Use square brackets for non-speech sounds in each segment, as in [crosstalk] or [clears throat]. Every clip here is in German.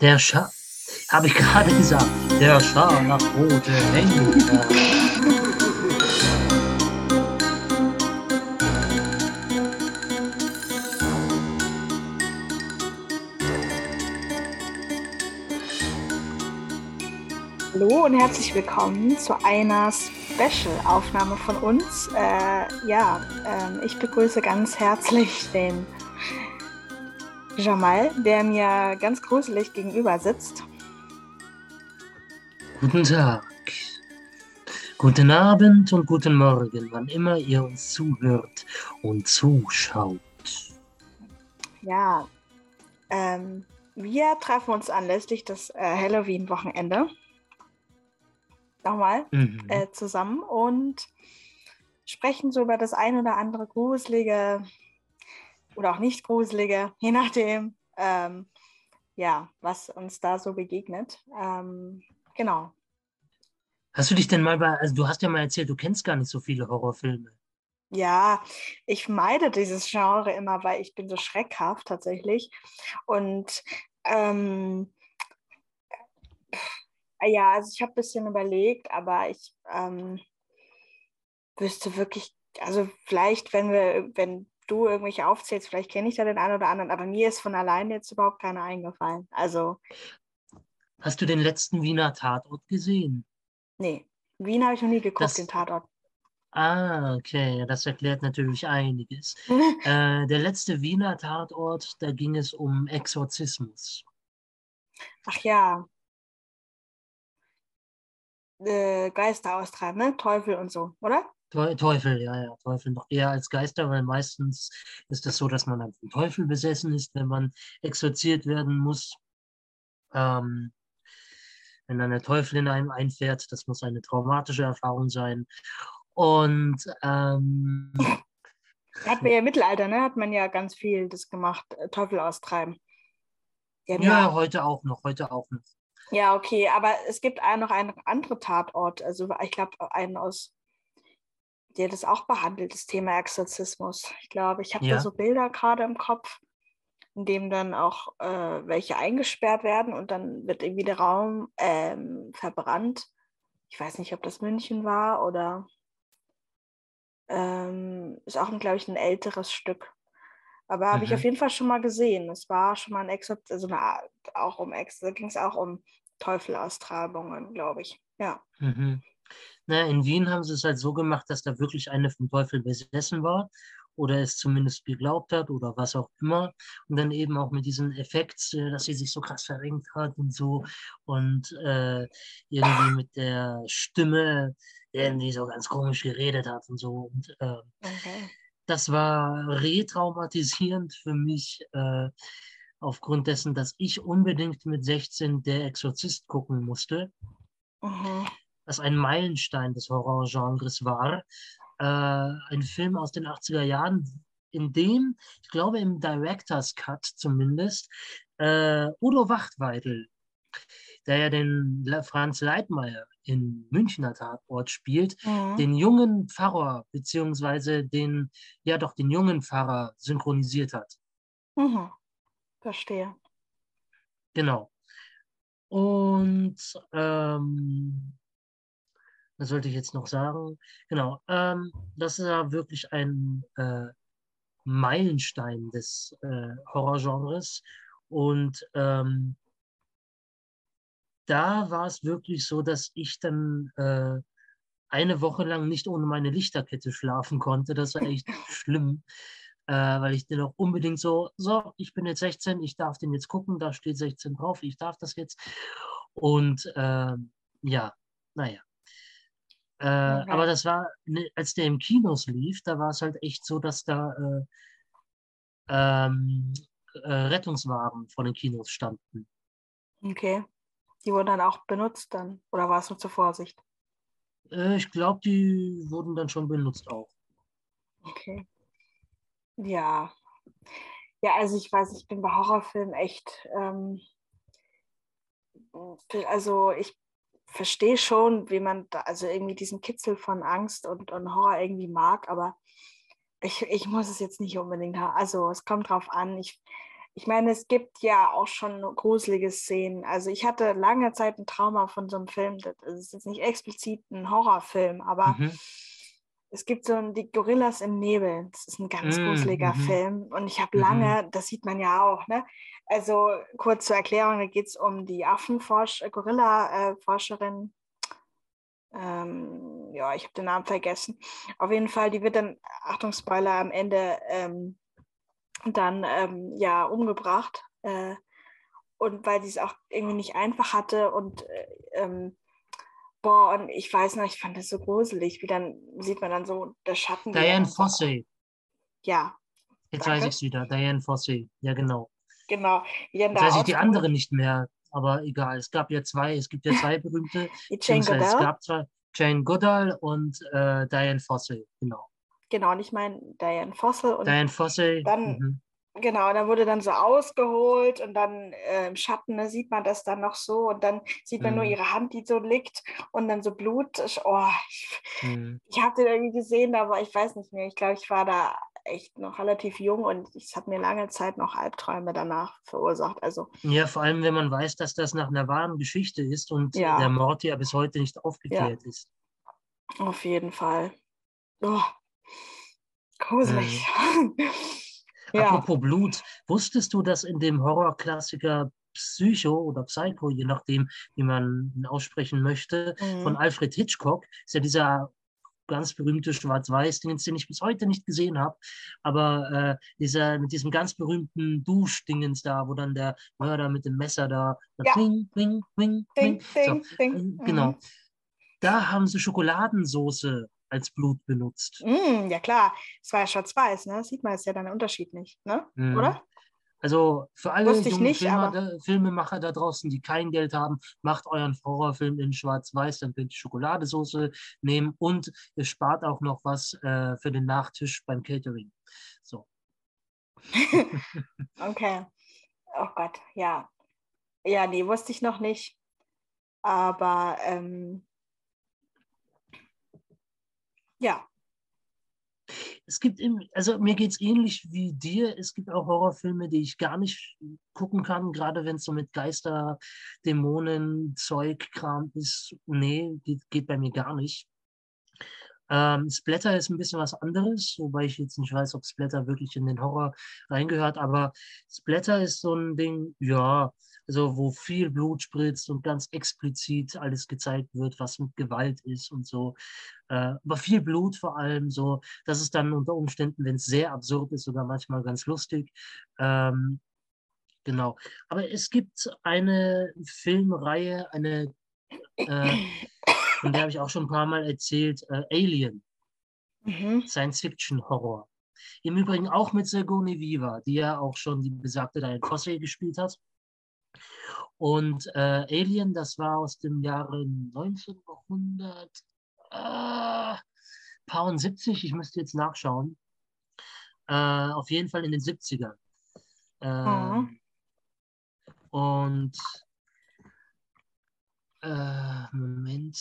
Der Schar, habe ich gerade gesagt, der scharlachrote Henker. Hallo und herzlich willkommen zu einer Special-Aufnahme von uns. Äh, ja, äh, ich begrüße ganz herzlich den Jamal, der mir ganz gruselig gegenüber sitzt. Guten Tag, guten Abend und guten Morgen, wann immer ihr uns zuhört und zuschaut. Ja, ähm, wir treffen uns anlässlich des äh, Halloween-Wochenende nochmal mhm. äh, zusammen und sprechen so über das ein oder andere gruselige oder auch nicht gruselige, je nachdem, ähm, ja, was uns da so begegnet. Ähm, genau. Hast du dich denn mal bei, also du hast ja mal erzählt, du kennst gar nicht so viele Horrorfilme. Ja, ich meide dieses Genre immer, weil ich bin so schreckhaft tatsächlich. Und ähm, ja, also ich habe ein bisschen überlegt, aber ich ähm, wüsste wirklich, also vielleicht, wenn wir, wenn du irgendwelche aufzählst, vielleicht kenne ich da den einen oder anderen, aber mir ist von alleine jetzt überhaupt keiner eingefallen. Also. Hast du den letzten Wiener Tatort gesehen? Nee, Wien habe ich noch nie geguckt, das, den Tatort. Ah, okay, das erklärt natürlich einiges. [laughs] äh, der letzte Wiener Tatort, da ging es um Exorzismus. Ach ja. Äh, Geister austreiben, ne? Teufel und so, oder? Teufel, ja, ja, Teufel noch eher als Geister, weil meistens ist es so, dass man dann vom Teufel besessen ist, wenn man exorziert werden muss. Ähm, wenn dann der Teufel in einem einfährt, das muss eine traumatische Erfahrung sein. Und ähm, hat man ja im Mittelalter, ne? Hat man ja ganz viel das gemacht, äh, Teufel austreiben. Ja, ja, heute auch noch, heute auch noch. Ja, okay, aber es gibt auch noch einen anderen Tatort, also ich glaube einen aus der das auch behandelt, das Thema Exorzismus. Ich glaube, ich habe ja. da so Bilder gerade im Kopf, in dem dann auch äh, welche eingesperrt werden und dann wird irgendwie der Raum ähm, verbrannt. Ich weiß nicht, ob das München war oder ähm, ist auch, glaube ich, ein älteres Stück. Aber habe mhm. ich auf jeden Fall schon mal gesehen. Es war schon mal ein Exot, also eine, auch um Ex, da ging es auch um Teufelaustragungen, glaube ich. Ja. Mhm. Na, in Wien haben sie es halt so gemacht, dass da wirklich eine vom Teufel besessen war oder es zumindest geglaubt hat oder was auch immer. Und dann eben auch mit diesem Effekt, äh, dass sie sich so krass verrenkt hat und so und äh, irgendwie mit der Stimme irgendwie so ganz komisch geredet hat und so. Und äh, okay. das war retraumatisierend für mich. Äh, aufgrund dessen, dass ich unbedingt mit 16 der Exorzist gucken musste. Mhm was ein Meilenstein des Horrorgenres war. Äh, ein Film aus den 80er Jahren, in dem, ich glaube im Director's Cut zumindest, äh, Udo Wachtweidel, der ja den Franz Leitmeier in Münchner Tatort spielt, mhm. den jungen Pfarrer, beziehungsweise den, ja doch, den jungen Pfarrer synchronisiert hat. Mhm. Verstehe. Genau. Und ähm, was sollte ich jetzt noch sagen? Genau, ähm, das ist ja wirklich ein äh, Meilenstein des äh, Horrorgenres. Und ähm, da war es wirklich so, dass ich dann äh, eine Woche lang nicht ohne meine Lichterkette schlafen konnte. Das war echt [laughs] schlimm, äh, weil ich dann auch unbedingt so, so, ich bin jetzt 16, ich darf den jetzt gucken, da steht 16 drauf, ich darf das jetzt. Und äh, ja, naja. Äh, okay. Aber das war, ne, als der im Kinos lief, da war es halt echt so, dass da äh, ähm, äh, Rettungswagen vor den Kinos standen. Okay. Die wurden dann auch benutzt dann? Oder war es nur zur Vorsicht? Äh, ich glaube, die wurden dann schon benutzt auch. Okay. Ja. Ja, also ich weiß, ich bin bei Horrorfilmen echt. Ähm, also ich verstehe schon, wie man da, also irgendwie diesen Kitzel von Angst und, und Horror irgendwie mag, aber ich, ich muss es jetzt nicht unbedingt haben. Also es kommt drauf an. Ich, ich meine, es gibt ja auch schon gruselige Szenen. Also ich hatte lange Zeit ein Trauma von so einem Film. Das ist jetzt nicht explizit ein Horrorfilm, aber mhm. es gibt so ein, die Gorillas im Nebel. Das ist ein ganz mhm. gruseliger mhm. Film. Und ich habe mhm. lange, das sieht man ja auch, ne? Also kurz zur Erklärung, da geht es um die Affenforsch Gorilla-Forscherin. Ähm, ja, ich habe den Namen vergessen. Auf jeden Fall, die wird dann, Achtung, Spoiler, am Ende ähm, dann ähm, ja umgebracht. Äh, und weil sie es auch irgendwie nicht einfach hatte und äh, ähm, boah, und ich weiß noch, ich fand das so gruselig, wie dann sieht man dann so der Schatten. Diane Fossey. Ja. Jetzt danke. weiß ich es wieder, Diane Fossey, ja genau. Genau. Jetzt weiß ich die andere nicht mehr, aber egal. Es gab ja zwei, es gibt ja zwei berühmte. [laughs] Jane Goodall. Es gab zwei, Jane Goodall und äh, Diane Fossey, genau. Genau, und ich meine Diane Fossey. Und Diane Fossey. Dann, mhm. Genau, dann wurde dann so ausgeholt und dann äh, im Schatten ne, sieht man das dann noch so und dann sieht man mhm. nur ihre Hand, die so liegt und dann so Blut. Oh, ich, mhm. ich habe den irgendwie gesehen, aber ich weiß nicht mehr. Ich glaube, ich war da echt noch relativ jung und es hat mir lange Zeit noch Albträume danach verursacht. Also, ja, vor allem, wenn man weiß, dass das nach einer wahren Geschichte ist und ja. der Mord ja bis heute nicht aufgeklärt ja. ist. Auf jeden Fall. Oh, gruselig. Mhm. [laughs] ja. Apropos Blut, wusstest du, dass in dem Horrorklassiker Psycho oder Psycho, je nachdem, wie man ihn aussprechen möchte, mhm. von Alfred Hitchcock, ist ja dieser ganz berühmte Schwarz-Weiß-Dingens, den ich bis heute nicht gesehen habe. Aber äh, dieser, mit diesem ganz berühmten Duschdingens da, wo dann der Mörder mit dem Messer da, ja. ding, ding, ding, ding, ding, so, ding. Äh, genau. Mhm. Da haben sie Schokoladensoße als Blut benutzt. Mm, ja klar, es war ja schwarz-weiß, ne? Sieht man jetzt ja dann den Unterschied nicht, ne? Mm. Oder? Also für alle jungen nicht, Filmer, da, Filmemacher da draußen, die kein Geld haben, macht euren Horrorfilm in Schwarz-Weiß, dann könnt ihr Schokoladesauce nehmen und ihr spart auch noch was äh, für den Nachtisch beim Catering. So. [laughs] okay. Oh Gott, ja. Ja, nee, wusste ich noch nicht. Aber ähm, ja, es gibt, im, also mir geht es ähnlich wie dir. Es gibt auch Horrorfilme, die ich gar nicht gucken kann, gerade wenn es so mit Geister, Dämonen, Zeug, Kram ist. Nee, die geht bei mir gar nicht. Ähm, Splatter ist ein bisschen was anderes, wobei ich jetzt nicht weiß, ob Splatter wirklich in den Horror reingehört, aber Splatter ist so ein Ding, ja, also wo viel Blut spritzt und ganz explizit alles gezeigt wird, was mit Gewalt ist und so. Äh, aber viel Blut vor allem so. Das ist dann unter Umständen, wenn es sehr absurd ist, sogar manchmal ganz lustig. Ähm, genau. Aber es gibt eine Filmreihe, eine, äh, von der habe ich auch schon ein paar Mal erzählt, äh, Alien. Mhm. Science-Fiction-Horror. Im Übrigen auch mit Sigourney Viva, die ja auch schon die besagte Diane Fossey gespielt hat. Und äh, Alien, das war aus dem Jahre 1970, äh, ich müsste jetzt nachschauen. Äh, auf jeden Fall in den 70ern. Mhm. Und äh, Moment.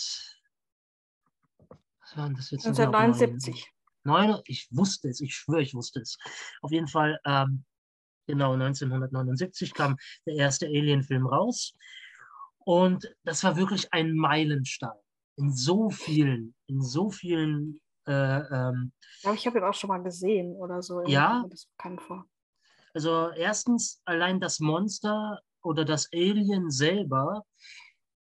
Was war das jetzt? 1979. Neun, ich wusste es, ich schwöre, ich wusste es. Auf jeden Fall ähm, Genau, 1979 kam der erste Alien-Film raus. Und das war wirklich ein Meilenstein. In so vielen, in so vielen. Äh, ähm, ich glaube, ich habe ihn auch schon mal gesehen oder so. Ja. Das bekannt vor. Also, erstens, allein das Monster oder das Alien selber.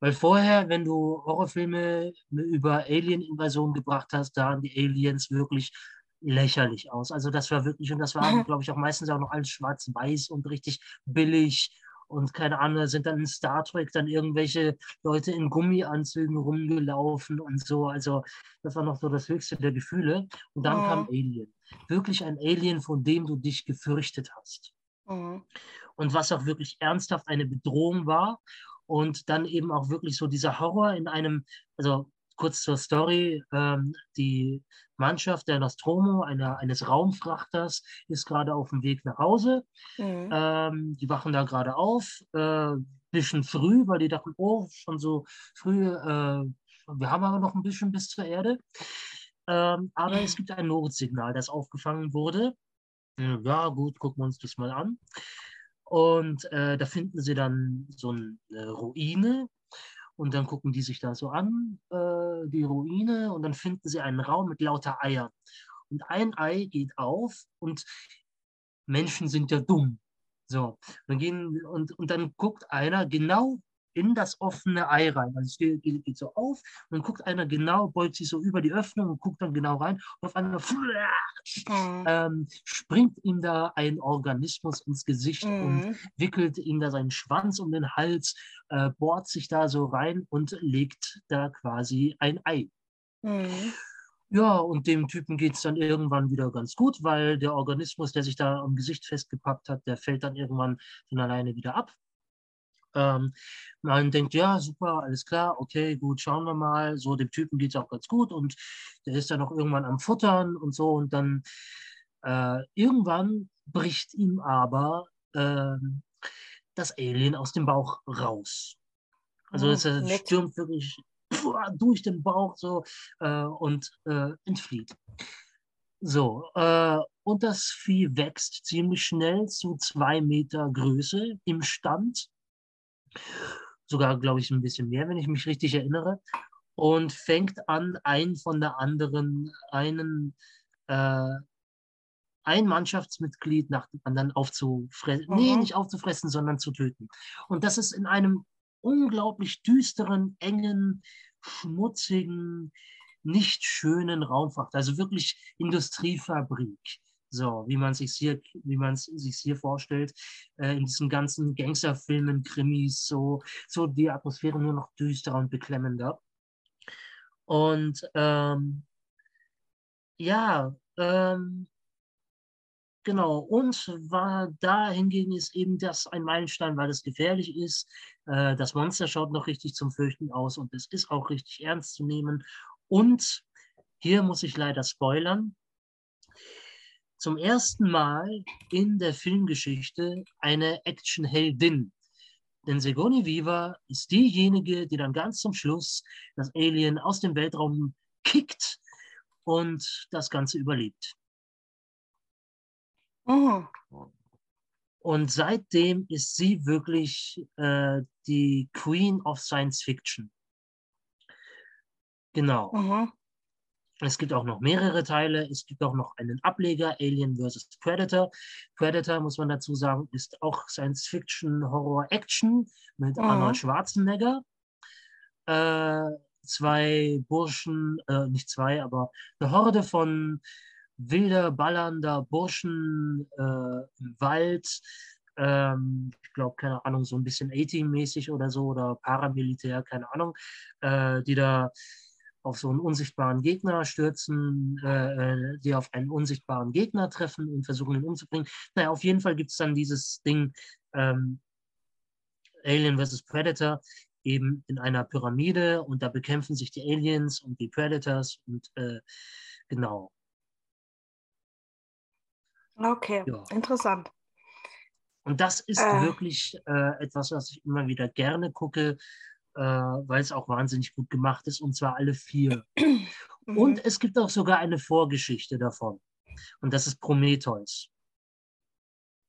Weil vorher, wenn du Horrorfilme über Alien-Invasion gebracht hast, da waren die Aliens wirklich lächerlich aus. Also das war wirklich, und das war, glaube ich, auch meistens auch noch alles schwarz-weiß und richtig billig und keine Ahnung, sind dann in Star Trek dann irgendwelche Leute in Gummianzügen rumgelaufen und so. Also das war noch so das höchste der Gefühle. Und dann mhm. kam Alien. Wirklich ein Alien, von dem du dich gefürchtet hast. Mhm. Und was auch wirklich ernsthaft eine Bedrohung war. Und dann eben auch wirklich so dieser Horror in einem, also kurz zur Story. Ähm, die Mannschaft der Nostromo, einer, eines Raumfrachters, ist gerade auf dem Weg nach Hause. Mhm. Ähm, die wachen da gerade auf, äh, bisschen früh, weil die dachten, oh, schon so früh, äh, wir haben aber noch ein bisschen bis zur Erde. Ähm, aber es gibt ein Notsignal, das aufgefangen wurde. Ja, gut, gucken wir uns das mal an. Und äh, da finden sie dann so eine Ruine und dann gucken die sich da so an, äh, die Ruine, und dann finden sie einen Raum mit lauter Eiern. Und ein Ei geht auf und Menschen sind ja dumm. So, dann gehen, und, und dann guckt einer genau in das offene Ei rein. Also es geht, geht, so auf und dann guckt einer genau, beugt sich so über die Öffnung und guckt dann genau rein und auf einmal mhm. ähm, springt ihm da ein Organismus ins Gesicht mhm. und wickelt ihm da seinen Schwanz um den Hals, äh, bohrt sich da so rein und legt da quasi ein Ei. Mhm. Ja, und dem Typen geht es dann irgendwann wieder ganz gut, weil der Organismus, der sich da am Gesicht festgepackt hat, der fällt dann irgendwann von alleine wieder ab. Ähm, man denkt, ja, super, alles klar, okay, gut, schauen wir mal. So, dem Typen geht es auch ganz gut und der ist dann auch irgendwann am Futtern und so. Und dann äh, irgendwann bricht ihm aber äh, das Alien aus dem Bauch raus. Also oh, es stürmt wirklich durch den Bauch so äh, und äh, entflieht. So, äh, und das Vieh wächst ziemlich schnell zu zwei Meter Größe im Stand sogar, glaube ich, ein bisschen mehr, wenn ich mich richtig erinnere, und fängt an, einen von der anderen, einen, äh, ein Mannschaftsmitglied nach dem anderen aufzufressen, mhm. nee, nicht aufzufressen, sondern zu töten. Und das ist in einem unglaublich düsteren, engen, schmutzigen, nicht schönen Raumfracht, also wirklich Industriefabrik. So, wie man sich hier, wie man sich hier vorstellt, äh, in diesen ganzen Gangsterfilmen, Krimis, so, so die Atmosphäre nur noch düsterer und beklemmender. Und ähm, ja, ähm, Genau, und war da hingegen ist eben das ein Meilenstein, weil es gefährlich ist. Äh, das Monster schaut noch richtig zum Fürchten aus und es ist auch richtig ernst zu nehmen. Und hier muss ich leider spoilern zum ersten Mal in der Filmgeschichte eine Actionheldin. Denn Sigourney Weaver ist diejenige, die dann ganz zum Schluss das Alien aus dem Weltraum kickt und das Ganze überlebt. Oh. Und seitdem ist sie wirklich äh, die Queen of Science Fiction. Genau. Mhm. Es gibt auch noch mehrere Teile. Es gibt auch noch einen Ableger, Alien vs. Predator. Predator, muss man dazu sagen, ist auch Science-Fiction, Horror, Action mit mhm. Arnold Schwarzenegger. Äh, zwei Burschen, äh, nicht zwei, aber eine Horde von wilder, ballernder Burschen äh, im Wald. Ähm, ich glaube, keine Ahnung, so ein bisschen A-Team-mäßig oder so oder Paramilitär, keine Ahnung, äh, die da auf so einen unsichtbaren Gegner stürzen, äh, äh, die auf einen unsichtbaren Gegner treffen und versuchen, ihn umzubringen. Naja, auf jeden Fall gibt es dann dieses Ding ähm, Alien vs. Predator eben in einer Pyramide und da bekämpfen sich die Aliens und die Predators und äh, genau. Okay, ja. interessant. Und das ist äh. wirklich äh, etwas, was ich immer wieder gerne gucke, äh, weil es auch wahnsinnig gut gemacht ist, und zwar alle vier. [clears throat] Mhm. Und es gibt auch sogar eine Vorgeschichte davon. Und das ist Prometheus.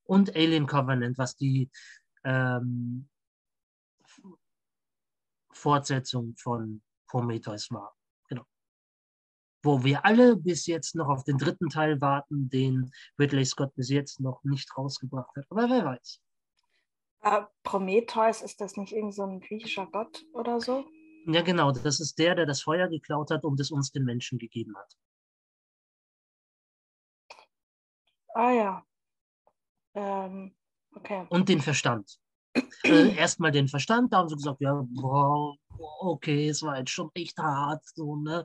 Und Alien Covenant, was die ähm, Fortsetzung von Prometheus war. Genau. Wo wir alle bis jetzt noch auf den dritten Teil warten, den Ridley Scott bis jetzt noch nicht rausgebracht hat. Aber wer weiß. Äh, Prometheus, ist das nicht irgend so ein griechischer Gott oder so? Ja, genau. Das ist der, der das Feuer geklaut hat und es uns den Menschen gegeben hat. Ah ja. Ähm, okay. Und den Verstand. [clears throat] äh, Erstmal den Verstand, da haben sie gesagt, ja, wow, okay, es war jetzt schon echt hart, so, ne?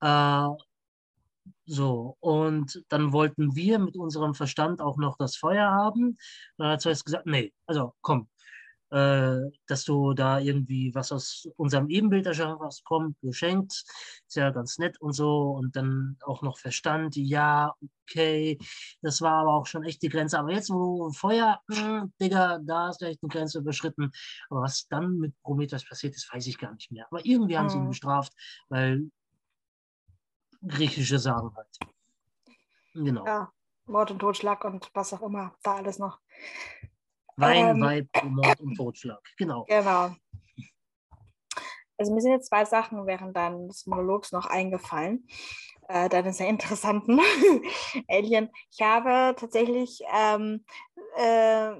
Äh, so, und dann wollten wir mit unserem Verstand auch noch das Feuer haben. Dann hat zuerst gesagt, nee, also komm, äh, dass du da irgendwie was aus unserem Ebenbild erschaffen hast, komm, geschenkt, ist ja ganz nett und so. Und dann auch noch Verstand, ja, okay, das war aber auch schon echt die Grenze. Aber jetzt, wo Feuer, mh, hm, Digga, da ist echt eine Grenze überschritten. Aber was dann mit Prometheus passiert ist, weiß ich gar nicht mehr. Aber irgendwie haben mhm. sie ihn mhm. bestraft, weil griechische Sagen halt. Genau. Ja, Mord und Totschlag und was auch immer, da alles noch. Wein, ähm, Weib, [coughs] Mord und Totschlag. Genau. Genau. Also mir sind jetzt zwei Sachen während deines Monologs noch eingefallen. Äh, deines sehr interessanten [laughs] Alien. Ich habe tatsächlich, ähm, äh,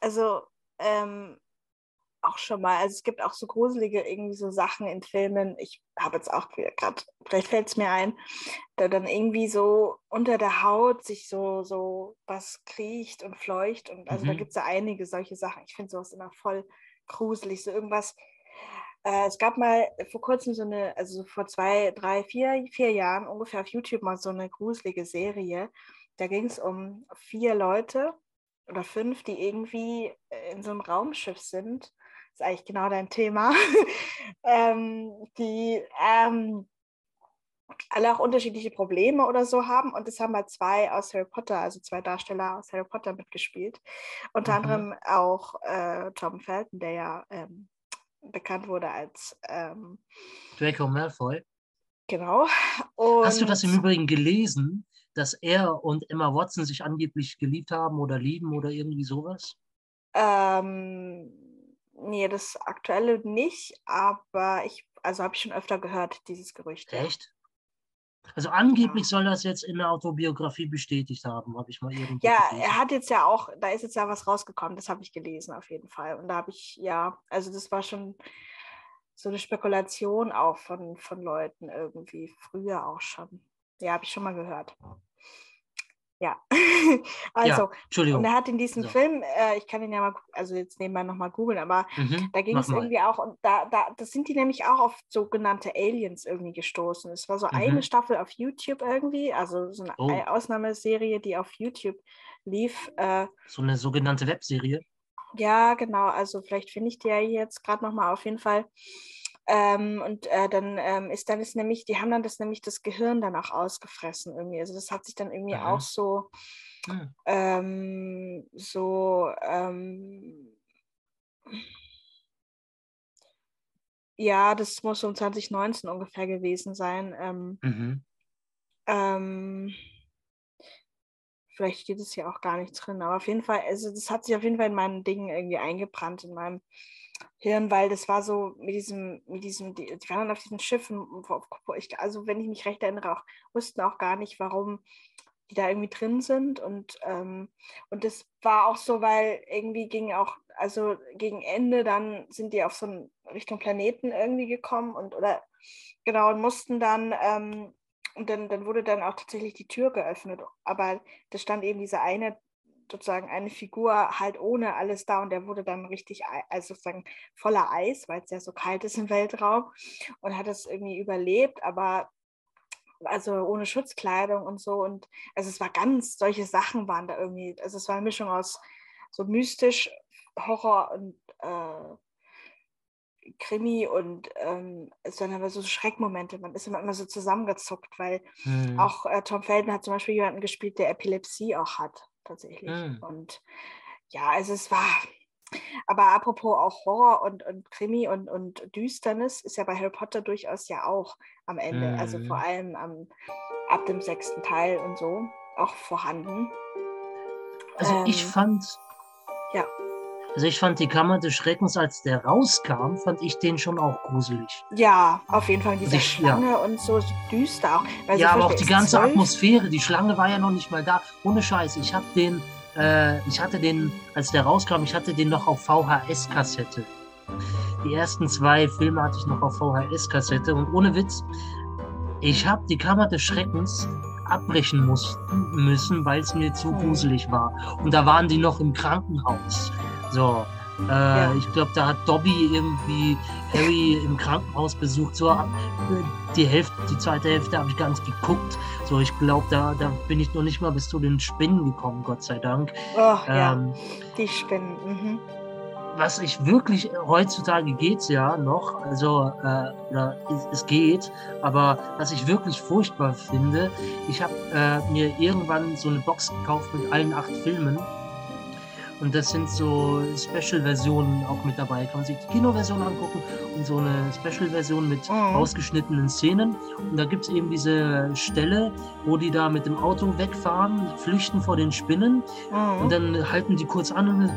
also ähm, auch schon mal, also es gibt auch so gruselige irgendwie so Sachen in Filmen. Ich habe jetzt auch gerade, vielleicht fällt es mir ein, da dann irgendwie so unter der Haut sich so, so was kriecht und fleucht. Und also mhm. da gibt es ja einige solche Sachen. Ich finde sowas immer voll gruselig. So irgendwas. Äh, es gab mal vor kurzem so eine, also vor zwei, drei, vier, vier Jahren ungefähr auf YouTube mal so eine gruselige Serie. Da ging es um vier Leute oder fünf, die irgendwie in so einem Raumschiff sind ist eigentlich genau dein Thema, [laughs] ähm, die ähm, alle auch unterschiedliche Probleme oder so haben. Und es haben mal zwei aus Harry Potter, also zwei Darsteller aus Harry Potter mitgespielt. Unter mhm. anderem auch äh, Tom Felton, der ja ähm, bekannt wurde als ähm, Draco Malfoy. Genau. Und Hast du das im Übrigen gelesen, dass er und Emma Watson sich angeblich geliebt haben oder lieben oder irgendwie sowas? Ähm, Nee, das aktuelle nicht, aber ich, also habe ich schon öfter gehört, dieses Gerücht. Echt? Also angeblich ja. soll das jetzt in der Autobiografie bestätigt haben, habe ich mal irgendwo Ja, gelesen. er hat jetzt ja auch, da ist jetzt ja was rausgekommen, das habe ich gelesen auf jeden Fall. Und da habe ich, ja, also das war schon so eine Spekulation auch von, von Leuten irgendwie, früher auch schon. Ja, habe ich schon mal gehört. [laughs] Ja, also, ja, Entschuldigung. und er hat in diesem so. Film, äh, ich kann ihn ja mal, also jetzt nebenbei nochmal googeln, aber mhm, da ging es irgendwie auch, und da, da, das sind die nämlich auch auf sogenannte Aliens irgendwie gestoßen. Es war so mhm. eine Staffel auf YouTube irgendwie, also so eine oh. Ausnahmeserie, die auf YouTube lief. Äh, so eine sogenannte Webserie? Ja, genau, also vielleicht finde ich die ja jetzt gerade nochmal auf jeden Fall. Ähm, und äh, dann ähm, ist dann ist nämlich, die haben dann das nämlich das Gehirn dann auch ausgefressen irgendwie. Also das hat sich dann irgendwie ja. auch so, ja. ähm, so, ähm, ja, das muss um 2019 ungefähr gewesen sein. Ähm, mhm. Vielleicht steht es hier auch gar nicht drin, aber auf jeden Fall, also das hat sich auf jeden Fall in meinen Dingen irgendwie eingebrannt, in meinem Hirn, weil das war so mit diesem, mit diesem, die, die waren dann auf diesen Schiffen, ich, also wenn ich mich recht erinnere, auch wussten auch gar nicht, warum die da irgendwie drin sind. Und, ähm, und das war auch so, weil irgendwie ging auch, also gegen Ende dann sind die auf so einen Richtung Planeten irgendwie gekommen und oder genau und mussten dann ähm, und dann, dann wurde dann auch tatsächlich die Tür geöffnet. Aber da stand eben diese eine sozusagen eine Figur halt ohne alles da und der wurde dann richtig, also sozusagen voller Eis, weil es ja so kalt ist im Weltraum und hat es irgendwie überlebt, aber also ohne Schutzkleidung und so und also es war ganz, solche Sachen waren da irgendwie, also es war eine Mischung aus so mystisch, Horror und äh, Krimi und ähm, es waren aber so Schreckmomente. Man ist immer, immer so zusammengezuckt, weil mhm. auch äh, Tom Felden hat zum Beispiel jemanden gespielt, der Epilepsie auch hat tatsächlich. Mhm. Und ja, also es war, aber apropos auch Horror und, und Krimi und, und Düsternis ist ja bei Harry Potter durchaus ja auch am Ende, mhm. also vor allem am, ab dem sechsten Teil und so auch vorhanden. Also ähm, ich fand, ja. Also ich fand die Kammer des Schreckens, als der rauskam, fand ich den schon auch gruselig. Ja, auf jeden Fall. Diese ich, Schlange ja. und so düster auch. ja, aber auch die ganze 12. Atmosphäre. Die Schlange war ja noch nicht mal da. Ohne Scheiß. Ich hab den, äh, ich hatte den, als der rauskam, ich hatte den noch auf VHS-Kassette. Die ersten zwei Filme hatte ich noch auf VHS-Kassette und ohne Witz, ich habe die Kammer des Schreckens abbrechen mussten, müssen, weil es mir zu hm. gruselig war. Und da waren die noch im Krankenhaus. So, äh, ja. ich glaube, da hat Dobby irgendwie Harry im Krankenhaus besucht. So, die Hälfte, die zweite Hälfte habe ich gar nicht geguckt. So, ich glaube, da, da bin ich noch nicht mal bis zu den Spinnen gekommen, Gott sei Dank. Oh, ähm, ja, die Spinnen. Mhm. Was ich wirklich, heutzutage geht es ja noch, also äh, es, es, geht, aber was ich wirklich furchtbar finde, ich habe äh, mir irgendwann so eine Box gekauft mit allen acht Filmen Und das sind so Special-Versionen auch mit dabei. Kann man sich die Kinoversion angucken und so eine Special-Version mit mhm. ausgeschnittenen Szenen. Und da gibt es eben diese Stelle, wo die da mit dem Auto wegfahren, flüchten vor den Spinnen. Mhm. Und dann halten die kurz an und.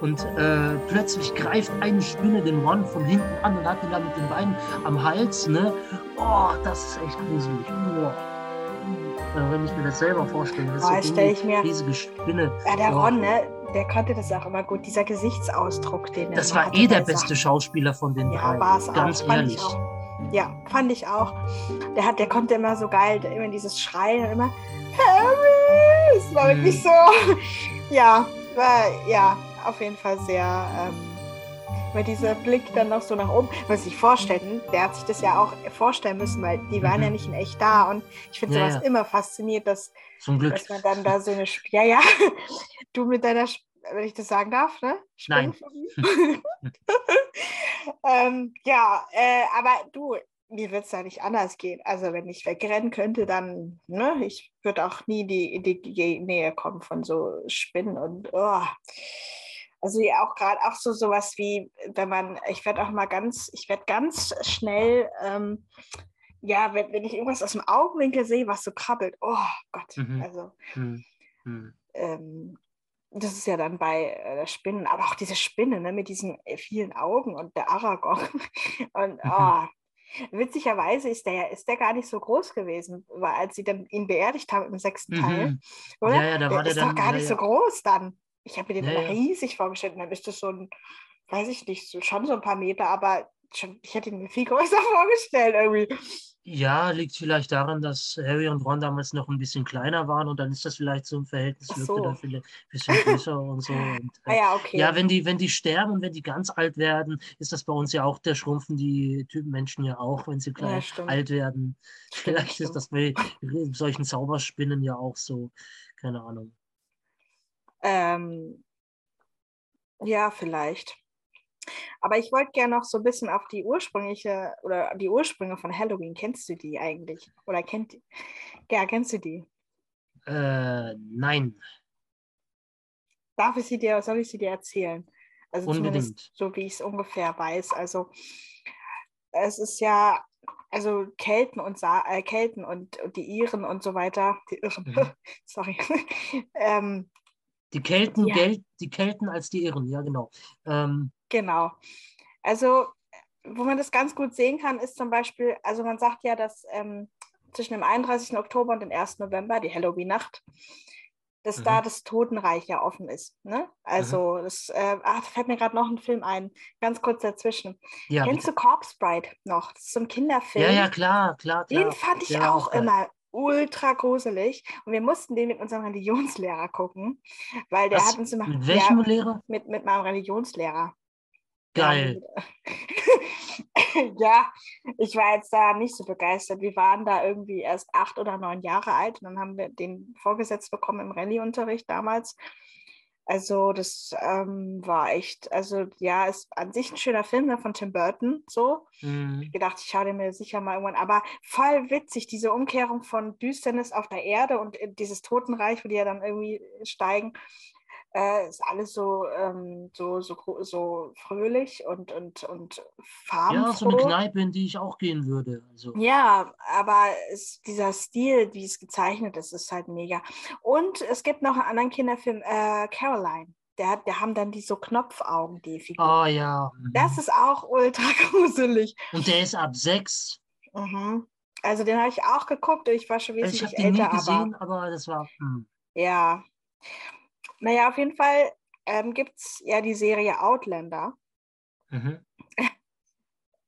Und äh, plötzlich greift eine Spinne den One von hinten an und hat ihn da mit den Beinen am Hals. Ne? Oh, das ist echt gruselig. Oh. Wenn ich mir das selber vorstelle, das oh, ist so ich mir, riesige Spinne. Ja, der oh. Ron, ne? der konnte das auch immer gut, dieser Gesichtsausdruck, den Das war eh der beste Schauspieler von den ja, drei. War es Ganz auch, ehrlich. Ja, fand ich auch. Der, hat, der konnte immer so geil, immer dieses Schreien immer Harry! Es war hm. wirklich so. [laughs] Ja, war, ja, auf jeden Fall sehr. Ähm, weil dieser Blick dann noch so nach oben, was sich vorstellen, der hat sich das ja auch vorstellen müssen, weil die waren mhm. ja nicht in echt da. Und ich finde sowas ja. immer fasziniert, dass, dass man dann da so eine. Ja, ja, [laughs] du mit deiner, wenn ich das sagen darf, ne? Nein. [laughs] ähm, ja, äh, aber du, mir wird es da nicht anders gehen. Also wenn ich wegrennen könnte, dann, ne, ich würde auch nie die, in die Nähe kommen von so Spinnen und oh. Also ja auch gerade auch so sowas wie, wenn man, ich werde auch mal ganz, ich werde ganz schnell, ähm, ja, wenn, wenn ich irgendwas aus dem Augenwinkel sehe, was so krabbelt, oh Gott, mhm. also mhm. mhm. Ähm, das ist ja dann bei äh, der Spinnen, aber auch diese Spinne ne, mit diesen äh, vielen Augen und der Aragog [laughs] und mhm. oh, Witzigerweise ist der, ist der gar nicht so groß gewesen, weil als sie dann ihn beerdigt haben im sechsten Teil, mhm. oder? Ja, ja, da war der, der ist dann, doch gar nicht ja, so groß dann. Ich habe mir den ja, riesig vorgestellt. Und dann ist das so ein, weiß ich nicht, so, schon so ein paar Meter, aber schon, ich hätte ihn mir viel [laughs] größer vorgestellt irgendwie. Ja, liegt vielleicht daran, dass Harry und Ron damals noch ein bisschen kleiner waren und dann ist das vielleicht so im Verhältnis, wirkte so. da ein bisschen größer und so. Und, äh, ah ja, okay. Ja, wenn die, wenn die sterben, wenn die ganz alt werden, ist das bei uns ja auch, der schrumpfen die Typen Menschen ja auch, wenn sie gleich ja, alt werden. Stimmt, vielleicht stimmt. ist das bei solchen Zauberspinnen ja auch so, keine Ahnung. Ähm, ja, vielleicht. Aber ich wollte gerne noch so ein bisschen auf die ursprüngliche oder die Ursprünge von Halloween. Kennst du die eigentlich? Oder kennt ja, kennst du die? Äh, nein. Darf ich sie dir, soll ich sie dir erzählen? Also Unbedingt. so wie ich es ungefähr weiß. Also es ist ja, also Kelten und Sa äh, Kelten und, und, die Iren und so weiter, die Irren, mhm. [laughs] sorry, [laughs] ähm, die Kelten, ja. Gel die Kelten als die Irren, ja genau. Ähm. Genau. Also, wo man das ganz gut sehen kann, ist zum Beispiel, also man sagt ja, dass ähm, zwischen dem 31. Oktober und dem 1. November, die Halloween-Nacht, dass mhm. da das Totenreich ja offen ist. Ne? Also, mhm. das, äh, ach, da fällt mir gerade noch ein Film ein, ganz kurz dazwischen. Ja, Kennst bitte. du Corpse Bride noch? Das ist so ein Kinderfilm. Ja, ja, klar, klar. klar. Den fand ich ja, auch, auch immer ultra gruselig. Und wir mussten den mit unserem Religionslehrer gucken, weil der Was? hat uns immer. Mit welchem ja, Lehrer? Mit, mit meinem Religionslehrer. Geil. [laughs] ja, ich war jetzt da nicht so begeistert. Wir waren da irgendwie erst acht oder neun Jahre alt und dann haben wir den vorgesetzt bekommen im Rallye-Unterricht damals. Also das ähm, war echt, also ja, ist an sich ein schöner Film ne, von Tim Burton, so. Mhm. Ich gedacht, ich schaue den mir sicher mal irgendwann, aber voll witzig, diese Umkehrung von Düsternis auf der Erde und äh, dieses Totenreich, wo die ja dann irgendwie steigen äh, ist alles so, ähm, so, so, so fröhlich und, und, und farbenfroh. Ja, so eine Kneipe, in die ich auch gehen würde. Also. Ja, aber es, dieser Stil, wie es gezeichnet ist, ist halt mega. Und es gibt noch einen anderen Kinderfilm, äh, Caroline. Der, hat, der haben dann die so Knopfaugen, die Figuren. Oh ja. Mhm. Das ist auch ultra [laughs] gruselig. Und der ist ab sechs. Mhm. Also den habe ich auch geguckt. Ich war schon wesentlich also ich älter. Ich habe den nie gesehen, aber, aber das war... Hm. Ja, naja, auf jeden Fall ähm, gibt es ja die Serie Outlander. Mhm. [laughs]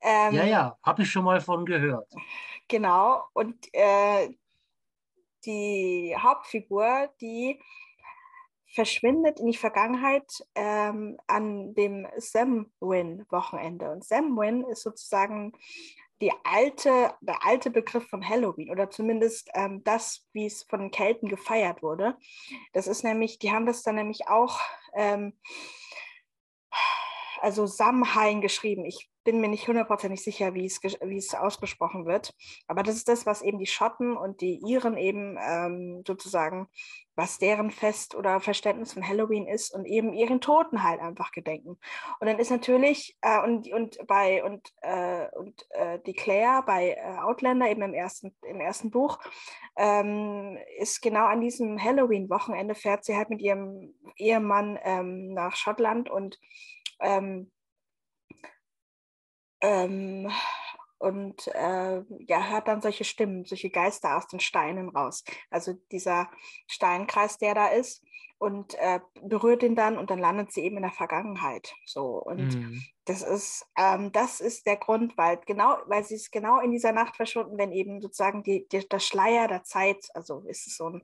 ähm, ja, ja, habe ich schon mal von gehört. Genau, und äh, die Hauptfigur, die verschwindet in die Vergangenheit ähm, an dem Samhain-Wochenende. Und Samhain ist sozusagen die alte, der alte Begriff von Halloween oder zumindest ähm, das, wie es von den Kelten gefeiert wurde. Das ist nämlich, die haben das dann nämlich auch, ähm, also Samhain geschrieben. Ich bin mir nicht hundertprozentig sicher, wie es, wie es ausgesprochen wird. Aber das ist das, was eben die Schotten und die Iren eben ähm, sozusagen, was deren Fest oder Verständnis von Halloween ist und eben ihren Toten halt einfach gedenken. Und dann ist natürlich, äh, und, und bei, und, äh, und äh, die Claire bei äh, Outlander eben im ersten, im ersten Buch, ähm, ist genau an diesem Halloween-Wochenende fährt sie halt mit ihrem Ehemann ähm, nach Schottland und ähm, ähm, und äh, ja, hört dann solche Stimmen, solche Geister aus den Steinen raus. Also dieser Steinkreis, der da ist und äh, berührt ihn dann und dann landet sie eben in der Vergangenheit. So und mhm. das ist ähm, das ist der Grund, weil genau, weil sie ist genau in dieser Nacht verschwunden, wenn eben sozusagen die, die, der Schleier der Zeit, also ist es so ein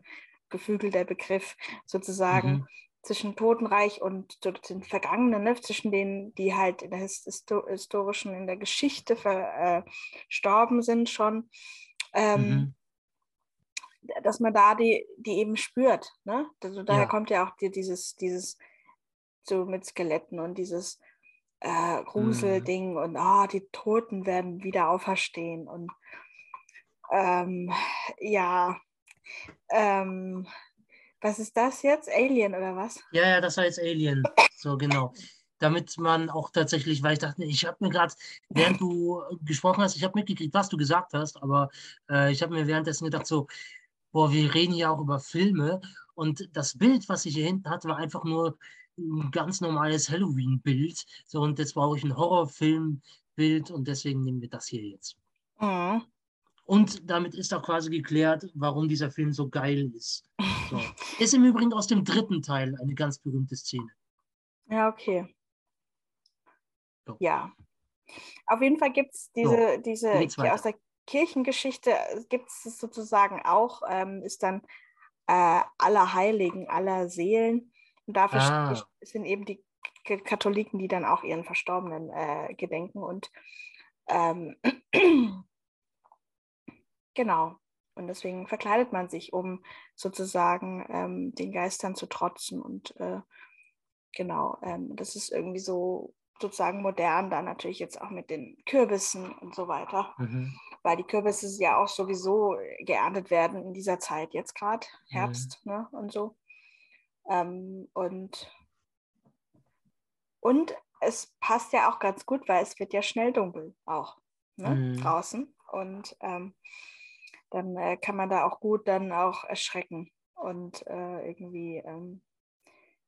geflügelter Begriff sozusagen. Mhm zwischen Totenreich und den Vergangenen, ne? zwischen denen, die halt in der historischen, in der Geschichte verstorben äh, sind schon, ähm, mhm. dass man da die, die eben spürt. Ne? Also daher ja. kommt ja auch die, dieses, dieses so mit Skeletten und dieses äh, Gruselding mhm. und oh, die Toten werden wieder auferstehen und ähm, ja, ähm, was ist das jetzt? Alien oder was? Ja, ja, das war jetzt Alien. So, genau. Damit man auch tatsächlich, weil ich dachte, ich habe mir gerade, während du gesprochen hast, ich habe mitgekriegt, was du gesagt hast, aber äh, ich habe mir währenddessen gedacht, so, boah, wir reden hier auch über Filme und das Bild, was ich hier hinten hatte, war einfach nur ein ganz normales Halloween-Bild. So, und jetzt brauche ich ein Horrorfilm-Bild und deswegen nehmen wir das hier jetzt. Mhm. Und damit ist auch quasi geklärt, warum dieser Film so geil ist. [laughs] So. Ist im Übrigen aus dem dritten Teil eine ganz berühmte Szene. Ja, okay. So. Ja. Auf jeden Fall gibt es diese, so, diese aus der Kirchengeschichte gibt es sozusagen auch, ähm, ist dann äh, aller Heiligen, aller Seelen. Und dafür ah. sind eben die Katholiken, die dann auch ihren Verstorbenen äh, gedenken. Und ähm, [clears throat] Genau. Und deswegen verkleidet man sich, um sozusagen ähm, den Geistern zu trotzen. Und äh, genau, ähm, das ist irgendwie so sozusagen modern, dann natürlich jetzt auch mit den Kürbissen und so weiter. Mhm. Weil die Kürbisse ja auch sowieso geerntet werden in dieser Zeit, jetzt gerade, mhm. Herbst mhm. ne, und so. Ähm, und, und es passt ja auch ganz gut, weil es wird ja schnell dunkel auch ne, mhm. draußen. Und ähm, dann äh, kann man da auch gut dann auch erschrecken und äh, irgendwie, ähm,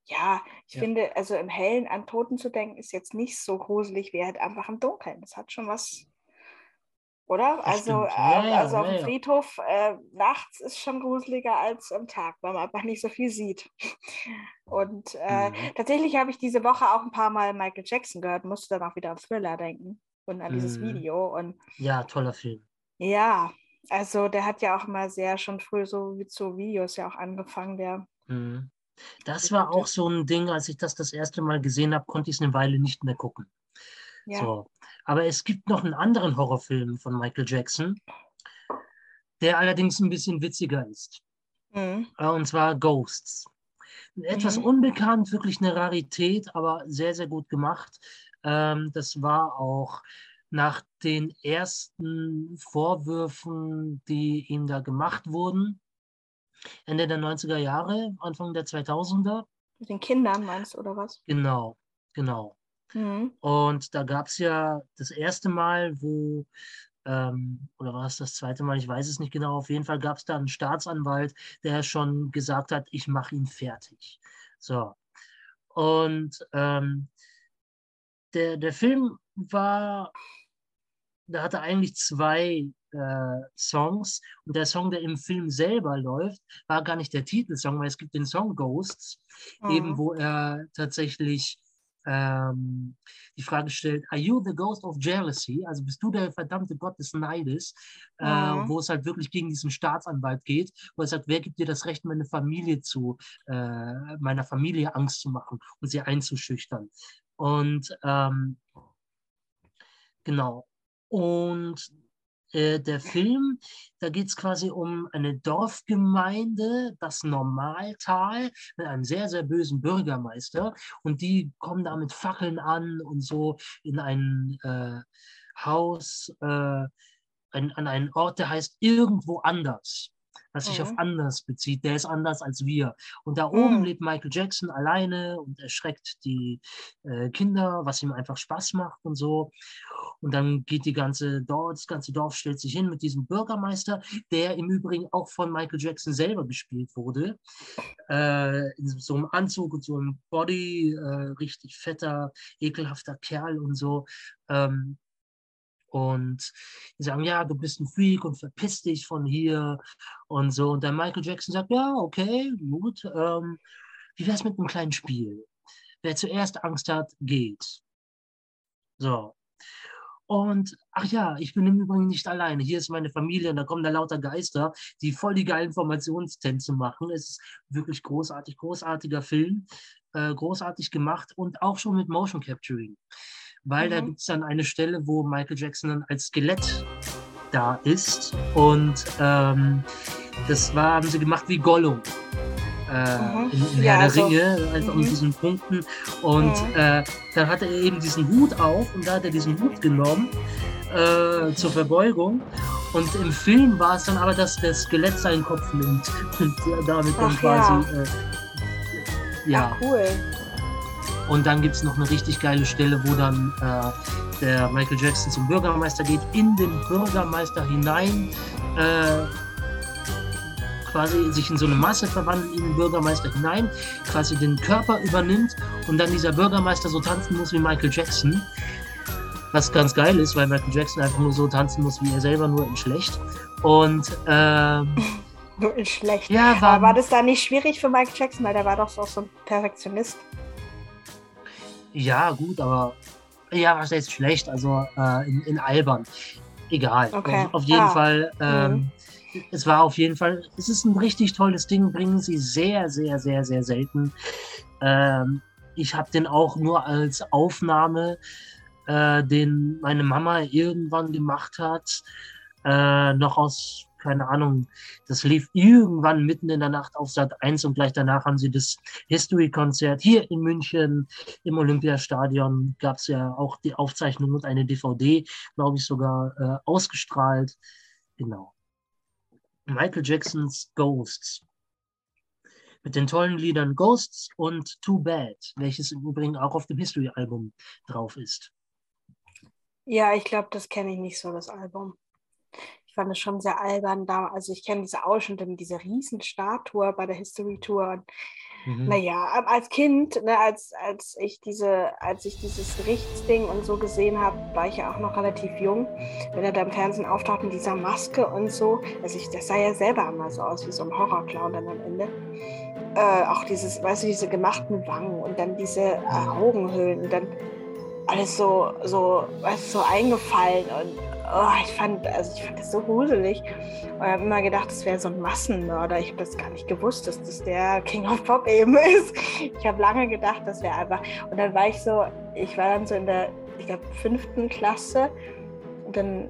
ja, ich ja. finde, also im Hellen an Toten zu denken, ist jetzt nicht so gruselig wie halt einfach im Dunkeln. Das hat schon was, oder? also, äh, ja, also auf dem Friedhof äh, nachts ist schon gruseliger als am Tag, weil man einfach nicht so viel sieht. [laughs] Und äh, mhm. tatsächlich habe ich diese Woche auch ein paar Mal Michael Jackson gehört, musste dann auch wieder an Thriller denken und an mhm. dieses Video. Und, ja, toller Film. Ja, also der hat ja auch mal sehr schon früh so mit so Videos ja auch angefangen, der. Mhm. Das war auch so ein Ding, als ich das das erste Mal gesehen habe, konnte ich es eine Weile nicht mehr gucken. Ja. So. Aber es gibt noch einen anderen Horrorfilm von Michael Jackson, der allerdings ein bisschen witziger ist. Mhm. Äh, und zwar Ghosts. Etwas mhm. unbekannt, wirklich eine Rarität, aber sehr, sehr gut gemacht. Ähm, das war auch nach den ersten Vorwürfen, die ihm da gemacht wurden, Ende der 90er Jahre, Anfang der 2000er. Mit den Kindern meinst du, oder was? Genau, genau. Mhm. Und da gab es ja das erste Mal, wo, ähm, oder war es das zweite Mal, ich weiß es nicht genau, auf jeden Fall gab es da einen Staatsanwalt, der schon gesagt hat, ich mache ihn fertig. So. Und ähm, der, der Film war da hatte eigentlich zwei äh, Songs und der Song, der im Film selber läuft, war gar nicht der Titelsong, weil es gibt den Song Ghosts, mhm. eben wo er tatsächlich ähm, die Frage stellt, are you the ghost of jealousy? Also bist du der verdammte Gott des Neides, mhm. äh, wo es halt wirklich gegen diesen Staatsanwalt geht, wo er sagt, wer gibt dir das Recht, meine Familie zu, äh, meiner Familie Angst zu machen und sie einzuschüchtern? Und ähm, genau, und äh, der Film, da geht es quasi um eine Dorfgemeinde, das Normaltal, mit einem sehr, sehr bösen Bürgermeister. Und die kommen da mit Fackeln an und so in ein äh, Haus, äh, ein, an einen Ort, der heißt irgendwo anders was sich mhm. auf anders bezieht. Der ist anders als wir. Und da oben mhm. lebt Michael Jackson alleine und erschreckt die äh, Kinder, was ihm einfach Spaß macht und so. Und dann geht die ganze Dorf, das ganze Dorf stellt sich hin mit diesem Bürgermeister, der im Übrigen auch von Michael Jackson selber gespielt wurde. Äh, in so einem Anzug und so einem Body, äh, richtig fetter, ekelhafter Kerl und so. Ähm, und die sagen, ja, du bist ein Freak und verpiss dich von hier und so. Und dann Michael Jackson sagt, ja, okay, gut. Ähm, wie wäre es mit einem kleinen Spiel? Wer zuerst Angst hat, geht. So. Und ach ja, ich bin im Übrigen nicht alleine. Hier ist meine Familie und da kommen da lauter Geister, die voll die geilen Formationstänze machen. Es ist wirklich großartig, großartiger Film, äh, großartig gemacht und auch schon mit Motion Capturing weil mhm. da gibt es dann eine Stelle, wo Michael Jackson dann als Skelett da ist und ähm, das war, haben sie gemacht wie Gollum. Äh, mhm. in, in ja, Herr also, der Ringe, einfach mhm. mit diesen Punkten. Und mhm. äh, dann hat er eben diesen Hut auf und da hat er diesen Hut genommen äh, zur Verbeugung. Und im Film war es dann aber, dass der Skelett seinen Kopf nimmt [laughs] und damit dann Ach, quasi. Ja. Äh, ja. Ach, cool. Und dann gibt es noch eine richtig geile Stelle, wo dann äh, der Michael Jackson zum Bürgermeister geht, in den Bürgermeister hinein, äh, quasi sich in so eine Masse verwandelt, in den Bürgermeister hinein, quasi den Körper übernimmt und dann dieser Bürgermeister so tanzen muss wie Michael Jackson. Was ganz geil ist, weil Michael Jackson einfach nur so tanzen muss wie er selber, nur in schlecht. Und ähm, [laughs] nur in schlecht. Ja, war, war das da nicht schwierig für Michael Jackson, weil der war doch auch so ein Perfektionist? Ja, gut, aber ja, was heißt schlecht? Also äh, in, in albern. Egal. Okay. Auf, auf jeden ah. Fall. Ähm, mhm. Es war auf jeden Fall, es ist ein richtig tolles Ding, bringen sie sehr, sehr, sehr, sehr selten. Ähm, ich habe den auch nur als Aufnahme, äh, den meine Mama irgendwann gemacht hat, äh, noch aus keine Ahnung, das lief irgendwann mitten in der Nacht auf Sat 1 und gleich danach haben sie das History-Konzert hier in München im Olympiastadion. Gab es ja auch die Aufzeichnung und eine DVD, glaube ich, sogar äh, ausgestrahlt. Genau. Michael Jacksons Ghosts. Mit den tollen Liedern Ghosts und Too Bad, welches im Übrigen auch auf dem History-Album drauf ist. Ja, ich glaube, das kenne ich nicht so, das Album fand es schon sehr albern da. Also ich kenne diese Ausschnitte mit dieser Riesenstatue bei der History Tour. Mhm. Naja, als Kind, ne, als, als ich diese, als ich dieses Gerichtsding und so gesehen habe, war ich ja auch noch relativ jung. Wenn er da im Fernsehen auftaucht mit dieser Maske und so, also ich, das sah ja selber immer so aus wie so ein Horrorclown dann am Ende. Äh, auch dieses, weißt du, diese gemachten Wangen und dann diese äh, Augenhöhlen und dann alles so, so, weißt du, so eingefallen und oh, ich fand, also ich fand das so gruselig. Und habe immer gedacht, das wäre so ein Massenmörder. Ich habe das gar nicht gewusst, dass das der King of Pop eben [laughs] ist. Ich habe lange gedacht, das wäre einfach. Und dann war ich so, ich war dann so in der, ich glaube, fünften Klasse. Und dann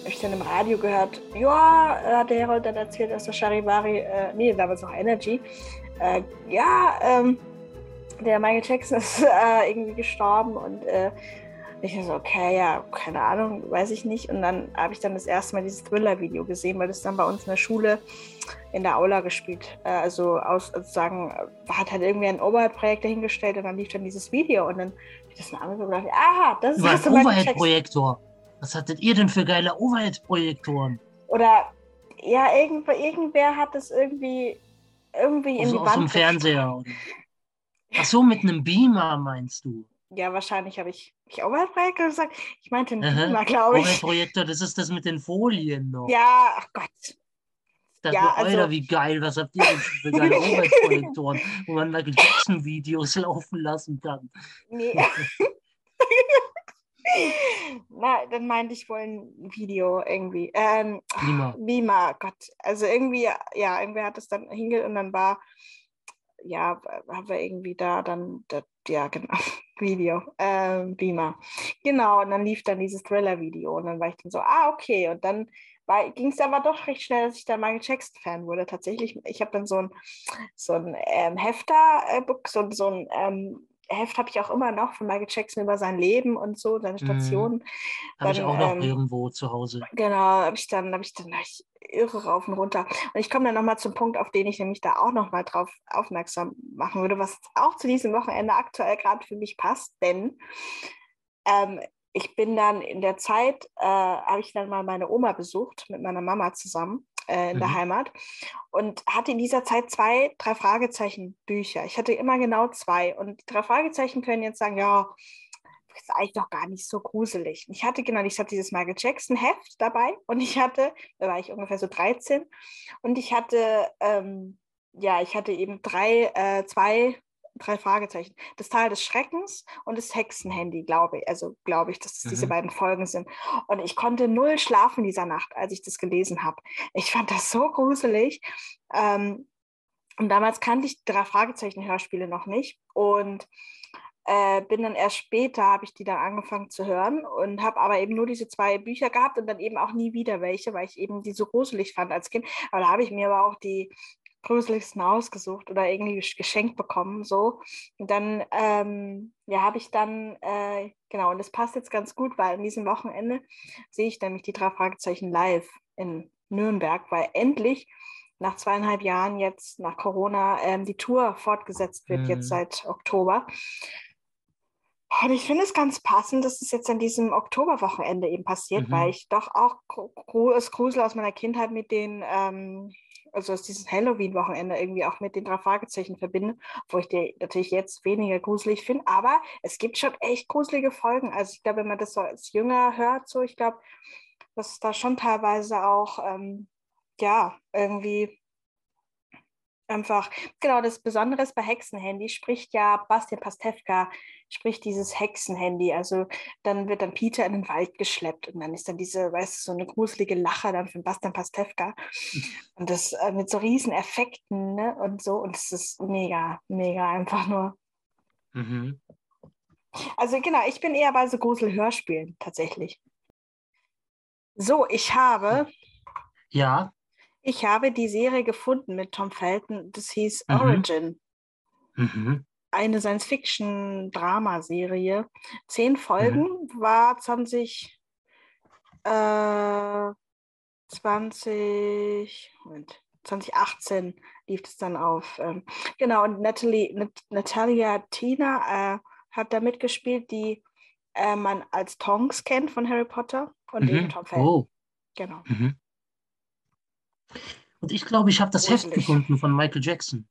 habe ich dann im Radio gehört, ja, hat der Herold dann erzählt, dass der Charivari, äh, nee, damals noch Energy, äh, ja, ähm, der Michael Jackson [laughs] ist äh, irgendwie gestorben und äh, ich so, okay, ja, keine Ahnung, weiß ich nicht. Und dann habe ich dann das erste Mal dieses Thriller-Video gesehen, weil das dann bei uns in der Schule in der Aula gespielt. Äh, also aus, sozusagen, hat halt irgendwie ein Overhead-Projekt dahingestellt und dann lief dann dieses Video und dann habe ich das mal angeguckt und dachte, aha, das ist das ein Overhead-Projektor. Was hattet ihr denn für geile Overhead-Projektoren? Oder ja, irgendwer, irgendwer hat das irgendwie irgendwie also in die Wand. Aus dem Fernseher. Ach so, mit einem Beamer meinst du? Ja, wahrscheinlich habe ich, ich Overhead-Projektor gesagt. Ich meinte einen Beamer, glaube ich. Overhead-Projektor, das ist das mit den Folien noch. Ja, ach Gott. Das ja, also, Alter, wie geil, was habt ihr denn für geile [laughs] Overhead-Projektoren, wo man Michael Jackson-Videos laufen lassen kann? Nee. [laughs] Na, dann meinte ich wohl ein Video irgendwie. Ähm, Beamer. Beamer, Gott. Also irgendwie, ja, irgendwer hat es dann hinge und dann war ja, haben wir irgendwie da dann, das, ja, genau, [laughs] Video, äh, Beamer. Genau, und dann lief dann dieses Thriller-Video und dann war ich dann so, ah, okay. Und dann ging es aber doch recht schnell, dass ich da Michael Jackson-Fan wurde. Tatsächlich, ich habe dann so ein, so ein ähm, Hefter-Book, äh, so, so ein ähm, Heft habe ich auch immer noch von Michael Jackson über sein Leben und so, seine Stationen. Mm, habe ich auch noch ähm, irgendwo zu Hause. Genau, habe ich dann, habe ich dann ich irre rauf und runter. Und ich komme dann nochmal zum Punkt, auf den ich nämlich da auch nochmal drauf aufmerksam machen würde, was auch zu diesem Wochenende aktuell gerade für mich passt, denn ähm, ich bin dann in der Zeit, äh, habe ich dann mal meine Oma besucht mit meiner Mama zusammen äh, in mhm. der Heimat und hatte in dieser Zeit zwei, drei Fragezeichen Bücher. Ich hatte immer genau zwei und die drei Fragezeichen können jetzt sagen, ja, das ist eigentlich doch gar nicht so gruselig. Ich hatte genau, ich hatte dieses Michael Jackson Heft dabei und ich hatte, da war ich ungefähr so 13 und ich hatte, ähm, ja, ich hatte eben drei, äh, zwei drei Fragezeichen. Das Tal des Schreckens und das Hexenhandy, glaube ich. Also glaube ich, dass das mhm. diese beiden Folgen sind. Und ich konnte null schlafen dieser Nacht, als ich das gelesen habe. Ich fand das so gruselig. Ähm, und damals kannte ich drei Fragezeichen-Hörspiele noch nicht. Und äh, bin dann erst später, habe ich die dann angefangen zu hören und habe aber eben nur diese zwei Bücher gehabt und dann eben auch nie wieder welche, weil ich eben die so gruselig fand als Kind. Aber da habe ich mir aber auch die Gruseligsten ausgesucht oder irgendwie geschenkt bekommen. So. Und dann ähm, ja, habe ich dann, äh, genau, und das passt jetzt ganz gut, weil an diesem Wochenende sehe ich nämlich die drei Fragezeichen live in Nürnberg, weil endlich nach zweieinhalb Jahren jetzt nach Corona ähm, die Tour fortgesetzt wird, mhm. jetzt seit Oktober. Und ich finde es ganz passend, dass es jetzt an diesem Oktoberwochenende eben passiert, mhm. weil ich doch auch das Grusel aus meiner Kindheit mit den ähm, also dass dieses Halloween-Wochenende irgendwie auch mit den drei Fragezeichen verbinde, wo ich die natürlich jetzt weniger gruselig finde, aber es gibt schon echt gruselige Folgen. Also ich glaube, wenn man das so als Jünger hört, so ich glaube, dass da schon teilweise auch ähm, ja irgendwie einfach, genau, das Besondere ist bei Hexenhandy spricht ja Bastian Pastewka, spricht dieses Hexenhandy. Also dann wird dann Peter in den Wald geschleppt und dann ist dann diese, weißt du, so eine gruselige Lache dann von Bastian Pastewka. [laughs] Und das äh, mit so riesen Effekten ne? und so. Und es ist mega, mega einfach nur. Mhm. Also genau, ich bin eher bei so Grusel-Hörspielen tatsächlich. So, ich habe. Ja. Ich habe die Serie gefunden mit Tom Felton. Das hieß mhm. Origin. Mhm. Eine Science-Fiction-Dramaserie. Zehn Folgen mhm. war 20. Äh, 20. Moment, 2018 lief es dann auf. Ähm, genau, und Natalie, Nat Natalia Tina äh, hat da mitgespielt, die äh, man als Tonks kennt von Harry Potter und mhm. eben Tom Felton. Oh. Genau. Mhm. Und ich glaube, ich habe das Heft gefunden von Michael Jackson.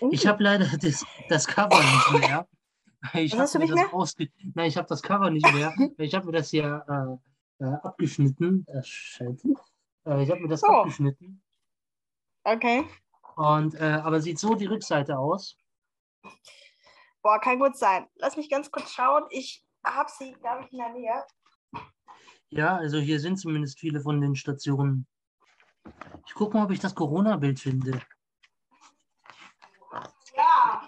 Uh. Ich habe leider das, das Cover nicht mehr. [laughs] Ich hast du nicht mehr? Ausge Nein, ich habe das Cover nicht mehr. Ich habe mir das hier äh, äh, abgeschnitten. Äh, ich habe mir das oh. abgeschnitten. Okay. Und, äh, aber sieht so die Rückseite aus. Boah, kann gut sein. Lass mich ganz kurz schauen. Ich habe sie, glaube ich, in der Nähe. Ja, also hier sind zumindest viele von den Stationen. Ich gucke mal, ob ich das Corona-Bild finde. Ja,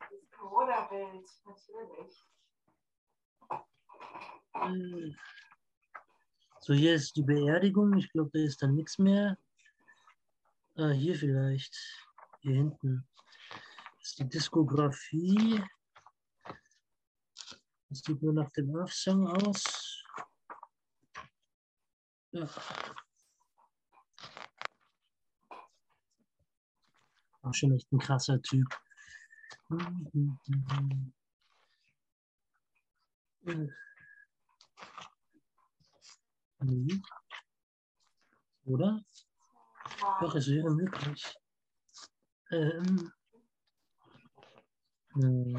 das Corona-Bild, natürlich. So, hier ist die Beerdigung. Ich glaube, da ist dann nichts mehr. Ah, hier vielleicht. Hier hinten. Das ist die Diskografie. Das sieht nur nach dem Earth-Song aus. Ja. Schon echt ein krasser Typ. Oder? Doch, es wäre möglich. Ähm. Nee.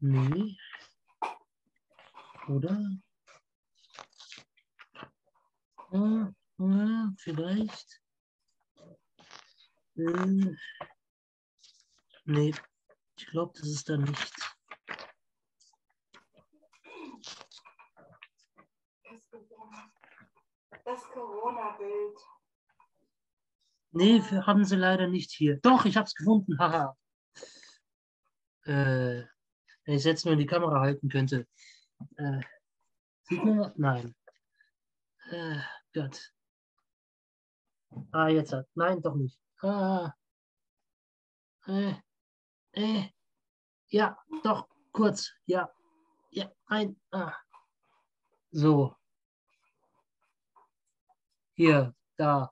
Nee. Oder? Ja, ja, vielleicht. Hm. Nee, ich glaube, das ist da nicht. Das Corona-Bild. Nee, haben sie leider nicht hier. Doch, ich habe es gefunden, haha. Äh, wenn ich jetzt nur in die Kamera halten könnte. Äh, sieht man was? Nein. Äh, Gott. Ah, jetzt hat. Nein, doch nicht. Ah. Äh, äh. Ja, doch, kurz. Ja. Ja, ein. Ah. So. Hier, da.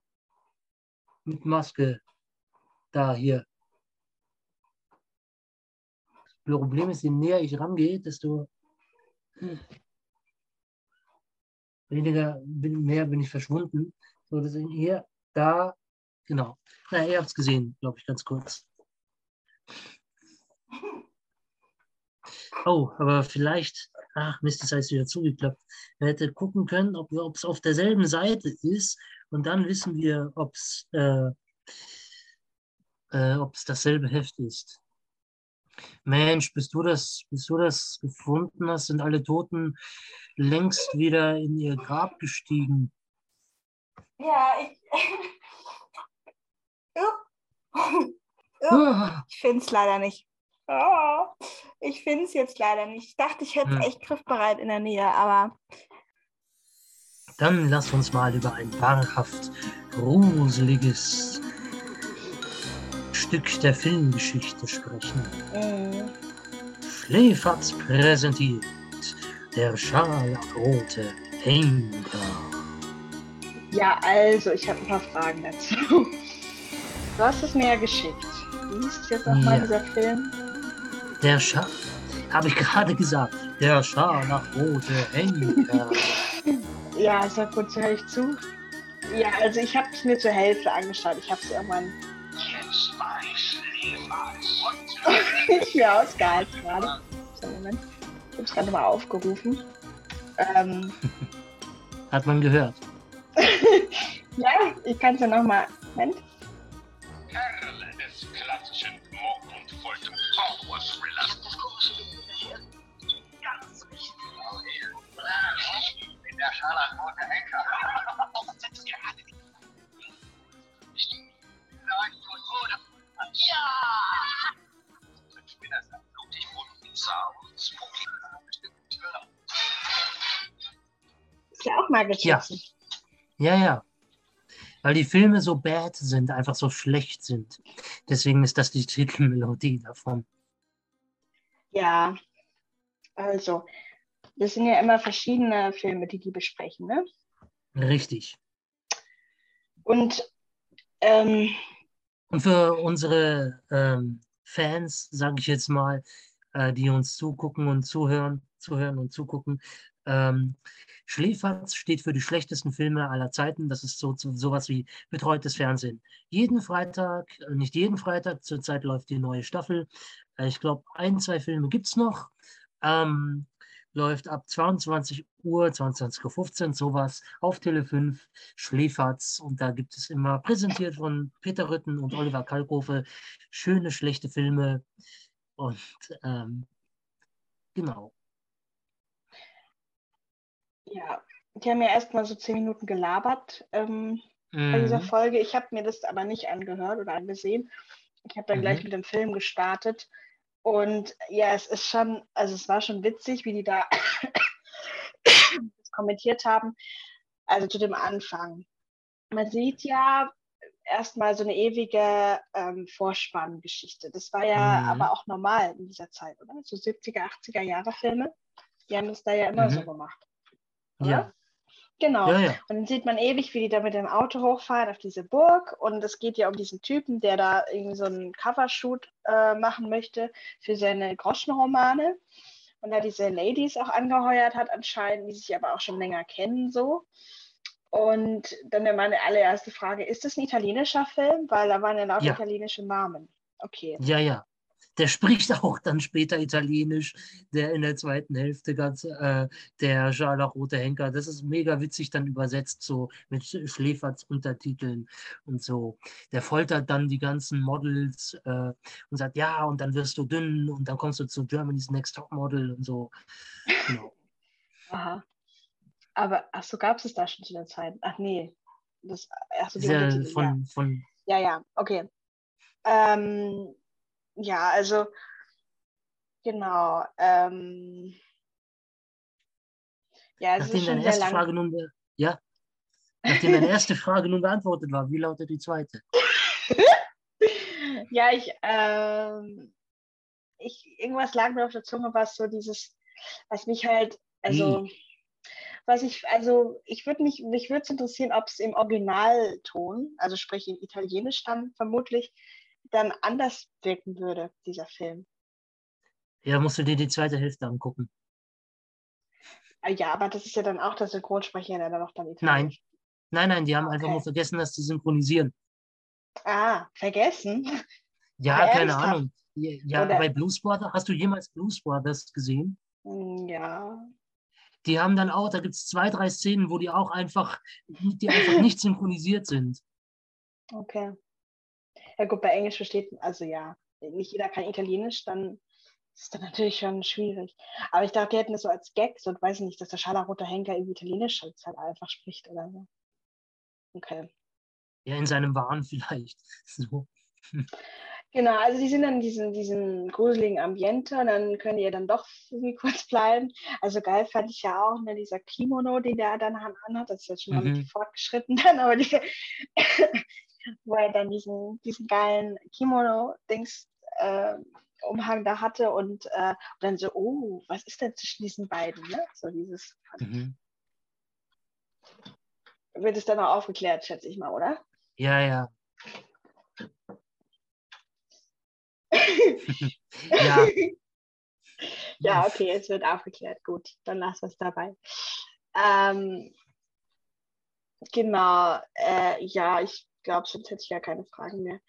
Mit Maske. Da, hier. Das Problem ist, je näher ich rangehe, desto weniger, mehr bin ich verschwunden. So, deswegen hier, da, genau. Na, ihr habt es gesehen, glaube ich, ganz kurz. [laughs] Oh, aber vielleicht, ach Mist, das heißt wieder zugeklappt. Man hätte gucken können, ob es auf derselben Seite ist und dann wissen wir, ob es äh, äh, dasselbe Heft ist. Mensch, bis du das, bis du das gefunden hast, sind alle Toten längst wieder in ihr Grab gestiegen. Ja, ich. [laughs] [laughs] Ah. ich finde es leider nicht. Oh, ich finde es jetzt leider nicht. Ich dachte, ich hätte es hm. echt griffbereit in der Nähe, aber. Dann lass uns mal über ein wahrhaft gruseliges Stück der Filmgeschichte sprechen. Mhm. Schläferz präsentiert der scharlachrote Henker. Ja, also, ich habe ein paar Fragen dazu. Du hast es mir ja geschickt. Wie hieß es jetzt nochmal, ja. dieser Film? Der Schar... Habe ich gerade gesagt. Der scharlachrote Henker. [laughs] ja, sag kurz, höre ich zu. Ja, also ich habe es mir zur Hälfte angeschaut. Ich habe es irgendwann ich mir [laughs] ausgehalten gerade. So, Moment. Ich habe es gerade mal aufgerufen. Ähm, Hat man gehört. [laughs] ja, ich kann es ja nochmal. Moment. Bin der scharlachrote Henker. Ja! Spinner sind blutig, zart und spooky. Ist ja auch mal geschossen. Ja. ja, ja. Weil die Filme so bad sind, einfach so schlecht sind. Deswegen ist das die Titelmelodie davon. Ja, also, das sind ja immer verschiedene Filme, die die besprechen, ne? Richtig. Und ähm, und für unsere ähm, Fans, sage ich jetzt mal, äh, die uns zugucken und zuhören, zuhören und zugucken, ähm, Schläferz steht für die schlechtesten Filme aller Zeiten. Das ist so, so sowas wie betreutes Fernsehen. Jeden Freitag, äh, nicht jeden Freitag, zurzeit läuft die neue Staffel. Äh, ich glaube, ein, zwei Filme gibt es noch. Ähm, läuft ab 22 Uhr, 22.15 Uhr, sowas, auf Tele 5, Schläferz. Und da gibt es immer, präsentiert von Peter Rütten und Oliver Kalkofe, schöne, schlechte Filme. Und ähm, genau. Ja, die haben ja erstmal so zehn Minuten gelabert ähm, mhm. bei dieser mhm. Folge. Ich habe mir das aber nicht angehört oder angesehen. Ich habe dann mhm. gleich mit dem Film gestartet. Und ja, es ist schon, also es war schon witzig, wie die da [coughs] kommentiert haben. Also zu dem Anfang. Man sieht ja erstmal so eine ewige ähm, Vorspanngeschichte. Das war ja mhm. aber auch normal in dieser Zeit, oder? So 70er, 80er Jahre Filme. Die haben das da ja immer mhm. so gemacht. Oder? Ja. Genau. Ja, ja. Und dann sieht man ewig, wie die da mit dem Auto hochfahren auf diese Burg. Und es geht ja um diesen Typen, der da irgendwie so einen Covershoot äh, machen möchte für seine Groschenromane. Und da diese Ladies auch angeheuert hat anscheinend, die sich aber auch schon länger kennen so. Und dann meine allererste Frage, ist das ein italienischer Film? Weil da waren ja lauter ja. italienische Namen. Okay. Ja, ja der spricht auch dann später Italienisch, der in der zweiten Hälfte ganz, äh, der Scharlachrote Henker. Das ist mega witzig dann übersetzt, so mit Schläferz Untertiteln und so. Der foltert dann die ganzen Models äh, und sagt, ja, und dann wirst du dünn und dann kommst du zu Germany's Next Top Model und so. Genau. Aha. Aber, ach so, gab es das da schon zu der Zeit? Ach nee. Das, ach so, die ja, von, von, ja, ja, okay. Ähm, ja, also genau. Ähm, ja, es Nachdem ist schon sehr lang. Frage nun, ja, Nachdem deine erste Frage nun beantwortet war, wie lautet die zweite? [laughs] ja, ich, ähm, ich, irgendwas lag mir auf der Zunge, was so dieses, was mich halt, also, wie? was ich, also, ich würde mich, mich würde es interessieren, ob es im Originalton, also sprich in Italienisch dann vermutlich, dann anders wirken würde, dieser Film. Ja, musst du dir die zweite Hälfte angucken. Ah, ja, aber das ist ja dann auch der Synchronsprecher, der dann auch dann Italienisch. Nein, Nein, nein, die haben okay. einfach nur vergessen, das zu synchronisieren. Ah, vergessen? [laughs] Ja, Aber keine? Ahnung. Ja, Oder? bei Blues Brothers, hast du jemals Blues Brothers gesehen? Hm, ja. Die haben dann auch, da gibt es zwei, drei Szenen, wo die auch einfach, die einfach nicht [laughs] synchronisiert sind. Okay. Ja gut, bei Englisch versteht, also ja, nicht jeder kann Italienisch, dann ist das natürlich schon schwierig. Aber ich dachte, die hätten das so als Gag, so, weiß ich nicht, dass der scharlachrote Henker irgendwie Italienisch halt einfach spricht oder so. Okay. Ja, in seinem Wahn vielleicht. [laughs] So. Genau, also die sind dann in diesem, diesem gruseligen Ambiente und dann können die ja dann doch irgendwie kurz bleiben. Also geil fand ich ja auch, ne, dieser Kimono, den der dann anhat, das ist jetzt schon mal mhm. fortgeschritten dann, aber die, [laughs] wo er dann diesen, diesen geilen Kimono-Dings äh, Umhang da hatte und, äh, und dann so, oh, was ist denn zwischen diesen beiden, ne? So dieses. Mhm wird es dann auch aufgeklärt, schätze ich mal, oder? Ja, ja. [laughs] ja. ja, okay, es wird aufgeklärt. Gut, dann lass es dabei. Ähm, genau, äh, ja, ich glaube, sonst hätte ich ja keine Fragen mehr.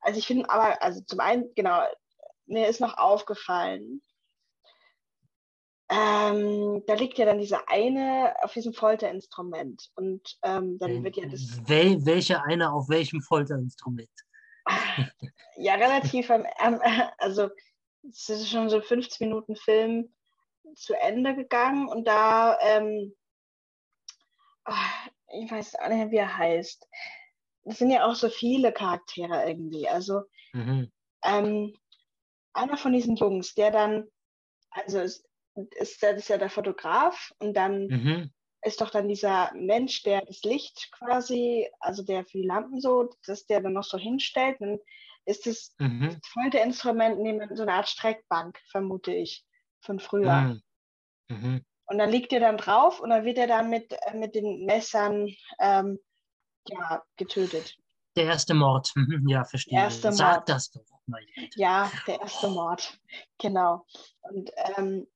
Also ich finde aber, also zum einen, genau, mir ist noch aufgefallen, ähm, da liegt ja dann dieser eine auf diesem Folterinstrument und ähm, dann wird ja das. Wel welcher eine auf welchem Folterinstrument? [laughs] ja, relativ am, ähm, also es ist schon so 15 Minuten Film zu Ende gegangen und da, ähm, ach, ich weiß auch nicht, wie er heißt. Es sind ja auch so viele Charaktere irgendwie. Also mhm. ähm, einer von diesen Jungs, der dann, also ist, das ist ja der Fotograf und dann mhm. ist doch dann dieser Mensch, der das Licht quasi, also der für die Lampen so, dass der dann noch so hinstellt. Dann ist das, mhm. das Folterinstrument neben so eine Art Streckbank, vermute ich, von früher. Mhm. mhm. Und dann liegt er dann drauf und dann wird er dann mit, äh, mit den Messern ähm, ja, getötet. Der erste Mord, [laughs] ja, verstehe. Erste Sag Mord. das doch. Meine Ja, der erste Mord, genau. Und ähm,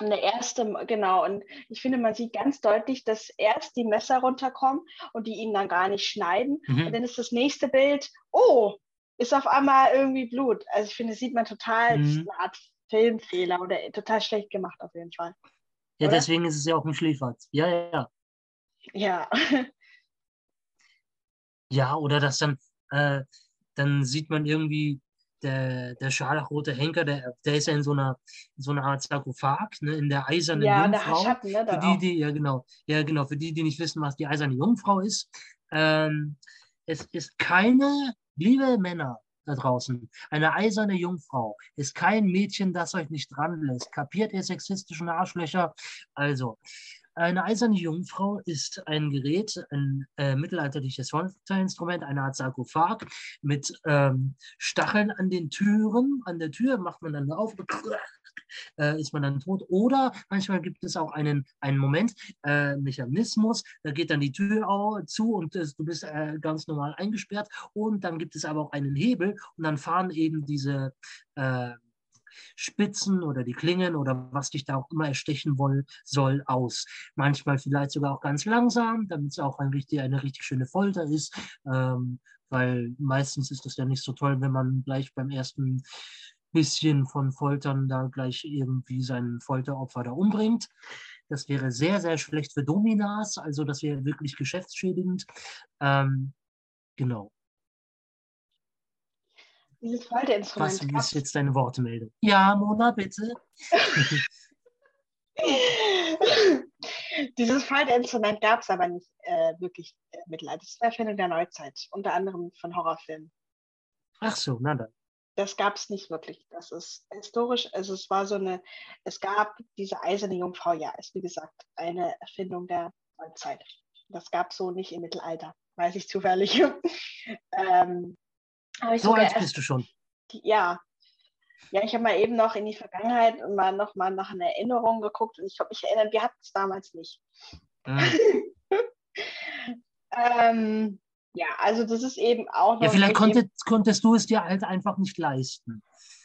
und der erste, genau, und ich finde, man sieht ganz deutlich, dass erst die Messer runterkommen und die ihn dann gar nicht schneiden. Mhm. Und dann ist das nächste Bild, oh, ist auf einmal irgendwie Blut. Also ich finde, das sieht man total, mhm. eine Art Filmfehler oder total schlecht gemacht auf jeden Fall. Ja, oder? deswegen ist es ja auch ein Schläferz. Ja, ja, ja. Ja. [laughs] ja, oder dass dann, äh, dann sieht man irgendwie der, der scharlachrote Henker, der, der ist ja in so einer, in so einer Art Sarkophag, ne, in der eisernen ja, Jungfrau. Der Schatten, ne, für die, die, ja genau, ja genau, für die, die nicht wissen, was die eiserne Jungfrau ist. Ähm, es ist keine, liebe Männer da draußen, eine eiserne Jungfrau ist kein Mädchen, das euch nicht dran lässt. Kapiert ihr sexistischen Arschlöcher? Also, eine eiserne Jungfrau ist ein Gerät, ein äh, mittelalterliches Folterinstrument, eine Art Sarkophag mit ähm, Stacheln an den Türen. An der Tür macht man dann auf, [laughs] äh, ist man dann tot. Oder manchmal gibt es auch einen, einen Moment, äh, Mechanismus, da geht dann die Tür zu und du bist äh, ganz normal eingesperrt. Und dann gibt es aber auch einen Hebel und dann fahren eben diese äh, Spitzen oder die Klingen oder was dich da auch immer erstechen woll, soll, aus. Manchmal vielleicht sogar auch ganz langsam, damit es auch ein richtig, eine richtig schöne Folter ist, ähm, weil meistens ist es ja nicht so toll, wenn man gleich beim ersten bisschen von Foltern da gleich irgendwie sein Folteropfer da umbringt. Das wäre sehr, sehr schlecht für Dominas, also das wäre wirklich geschäftsschädigend. Ähm, genau. Dieses Folterinstrument. Was ist jetzt deine Wortmeldung? Ja, Mona, bitte. [laughs] Dieses Faltinstrument gab es aber nicht äh, wirklich äh, Mittelalter. Das ist eine Erfindung der Neuzeit, unter anderem von Horrorfilmen. Ach so, na dann. Das gab es nicht wirklich. Das ist historisch, also es war so eine, es gab diese eiserne Jungfrau, ja, ist wie gesagt eine Erfindung der Neuzeit. Das gab es so nicht im Mittelalter, weiß ich zufällig. [laughs] ähm, so alt bist du schon. Ja, ja, ich habe mal eben noch in die Vergangenheit und mal noch mal nach einer Erinnerung geguckt und ich glaube, ich erinnere, wir hatten es damals nicht. Mhm. [laughs] ähm, ja, also das ist eben auch noch. Ja, vielleicht konntet, konntest du es dir halt einfach nicht leisten.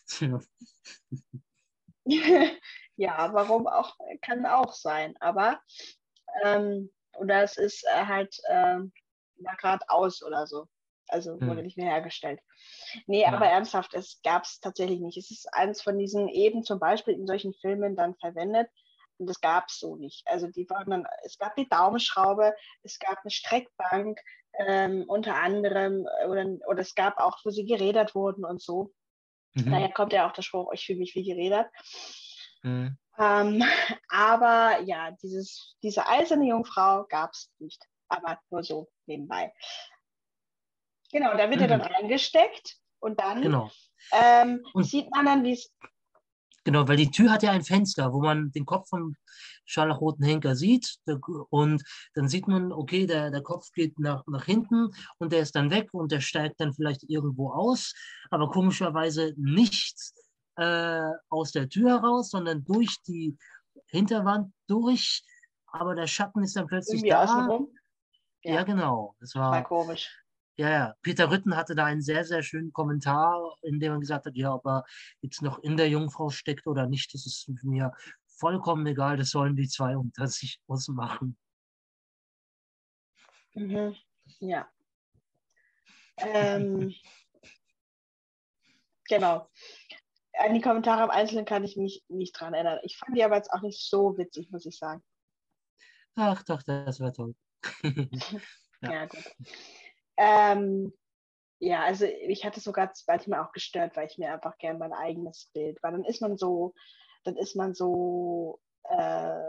[laughs] ja, warum auch, kann auch sein. Aber, ähm, oder es ist äh, halt äh, gerade aus oder so. Also wurde hm. nicht mehr hergestellt. Nee, ja. aber ernsthaft, es gab es tatsächlich nicht. Es ist eins von diesen eben zum Beispiel in solchen Filmen dann verwendet. Und das gab es so nicht. Also die waren dann, es gab die Daumenschraube, es gab eine Streckbank, ähm, unter anderem, oder, oder es gab auch, wo sie gerädert wurden und so. Mhm. Daher kommt ja auch der Spruch, ich fühle mich wie gerädert. Mhm. Ähm, [laughs] aber ja, dieses, diese eiserne Jungfrau gab es nicht. Aber nur so nebenbei. Genau, da wird mhm. er dann reingesteckt und dann genau. ähm, und sieht man dann, wie es. Genau, weil die Tür hat ja ein Fenster, wo man den Kopf vom scharlachroten Henker sieht. Und dann sieht man, okay, der, der Kopf geht nach, nach hinten und der ist dann weg und der steigt dann vielleicht irgendwo aus, aber komischerweise nicht äh, aus der Tür heraus, sondern durch die Hinterwand durch. Aber der Schatten ist dann plötzlich Irgendwie da. Ja. ja, genau. Das war, war komisch. Ja, ja. Peter Rütten hatte da einen sehr, sehr schönen Kommentar, in dem er gesagt hat, ja, ob er jetzt noch in der Jungfrau steckt oder nicht, das ist mir vollkommen egal, das sollen die zwei unter sich ausmachen. Mhm. Ja. Ähm, [laughs] genau. An die Kommentare im Einzelnen kann ich mich nicht dran erinnern. Ich fand die aber jetzt auch nicht so witzig, muss ich sagen. Ach doch, das wäre toll. [laughs] ja. ja, gut. Ähm, ja, also ich hatte sogar manchmal auch gestört, weil ich mir einfach gerne mein eigenes Bild, weil dann ist man so, dann ist man so äh,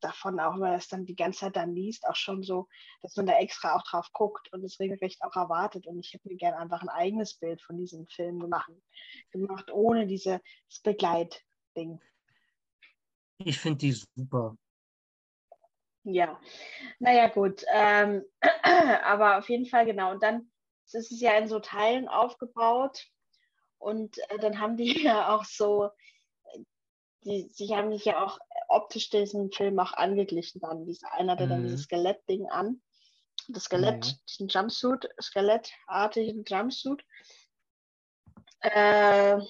davon auch, wenn man das dann die ganze Zeit dann liest, auch schon so, dass man da extra auch drauf guckt und es regelrecht auch erwartet. Und ich hätte mir gerne einfach ein eigenes Bild von diesem Film gemacht, gemacht ohne dieses Begleitding. Ich finde die super. Ja, naja, gut. Ähm, [clears throat] aber auf jeden Fall, genau. Und dann ist es ja in so Teilen aufgebaut. Und äh, dann haben die [laughs] ja auch so, die, sie haben sich ja auch optisch diesen Film auch angeglichen dann. Dieser einer hatte mhm. dann dieses Skelettding an. Das Skelett, mhm. diesen Jumpsuit, skelettartigen Jumpsuit. Äh, ja,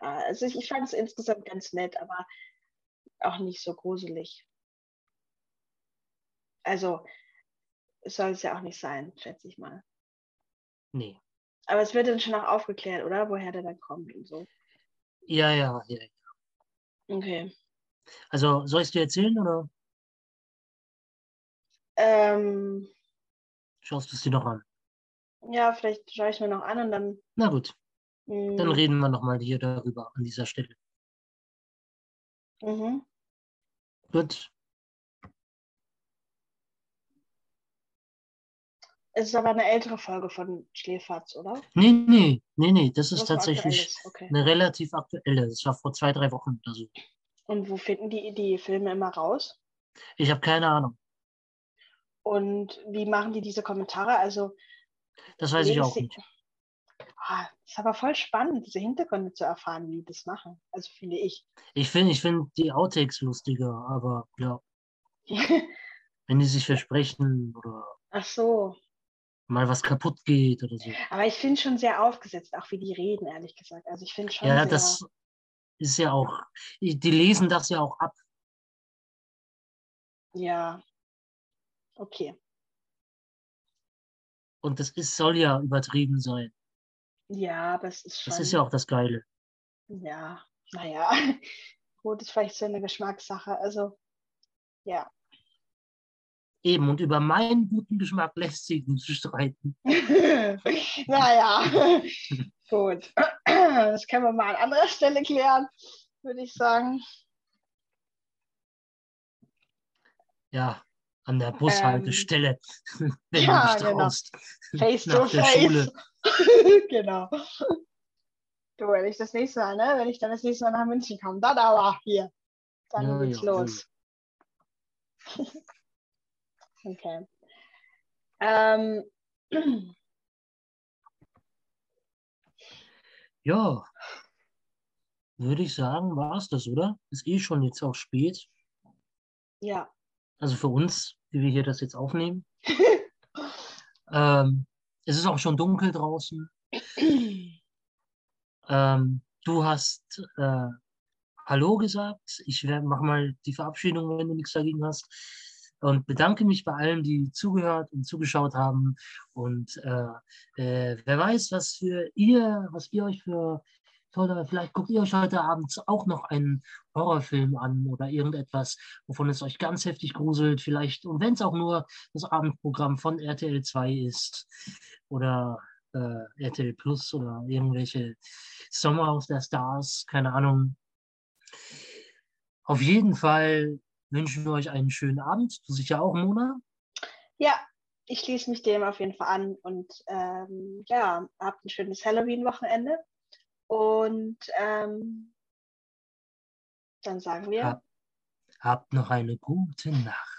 also ich, ich fand es insgesamt ganz nett, aber auch nicht so gruselig. Also soll es ja auch nicht sein, schätze ich mal. Nee. Aber es wird dann schon auch aufgeklärt, oder? Woher der dann kommt und so. Ja, ja, ja. ja. Okay. Also soll ich es dir erzählen oder? Ähm, Schaust du es dir noch an? Ja, vielleicht schaue ich es mir noch an und dann. Na gut. Mh. Dann hm. reden wir nochmal hier darüber an dieser Stelle. Mhm. Gut. Es ist aber eine ältere Folge von Schläferz, oder? Nee, nee, nee, nee. Das ist tatsächlich okay. eine relativ aktuelle. Das war vor zwei, drei Wochen oder so. Und wo finden die die Filme immer raus? Ich habe keine Ahnung. Und wie machen die diese Kommentare? Also. Das weiß ich auch sie... nicht. Ah, ist aber voll spannend, diese Hintergründe zu erfahren, wie die das machen. Also finde ich. Ich finde ich find die Outtakes lustiger, aber ja. [laughs] Wenn die sich versprechen oder. Ach so mal was kaputt geht oder so. Aber ich finde schon sehr aufgesetzt, auch wie die reden, ehrlich gesagt. Also ich finde schon. Ja, das ist ja auch, die lesen das ja auch ab. Ja. Okay. Und das ist, soll ja übertrieben sein. Ja, aber es ist schon. Das ist ja auch das Geile. Ja, naja. [laughs] Gut, ist vielleicht so eine Geschmackssache. Also, ja. Eben, und über meinen guten Geschmack lässt sich nicht streiten. [laughs] naja, [laughs] gut. [clears throat] Das können wir mal an anderer Stelle klären, würde ich sagen. ja, an der Bushaltestelle, ähm, [laughs] wenn ja, du dich genau. traust. Face to face. Schule. genau. Du, wenn ich das nächste Mal, ne, wenn ich dann das nächste Mal nach München komme, dann aber hier. Dann ja, geht's ja, los. Ja. Okay. Ähm. [clears throat] Ja, würde ich sagen, war es das, oder? Ist eh schon jetzt auch spät. Ja. Also für uns, die wir hier das jetzt aufnehmen. [laughs] ähm, es ist auch schon dunkel draußen. [clears throat] ähm, du hast äh, Hallo gesagt. Ich mache mal die Verabschiedung, wenn du nichts dagegen hast. Und bedanke mich bei allen, die zugehört und zugeschaut haben. Und äh, äh, wer weiß, was für ihr, was ihr euch für tolle, vielleicht guckt ihr euch heute Abend auch noch einen Horrorfilm an oder irgendetwas, wovon es euch ganz heftig gruselt. Vielleicht, und wenn es auch nur das Abendprogramm von RTL 2 ist oder äh, RTL Plus oder irgendwelche Sommer aus der Stars, keine Ahnung. Auf jeden Fall wünschen wir euch einen schönen Abend. Du sicher auch, Mona? Ja, ich schließe mich dem auf jeden Fall an und ähm, ja, habt ein schönes Halloween-Wochenende. Und ähm, dann sagen wir. Hab, habt noch eine gute Nacht.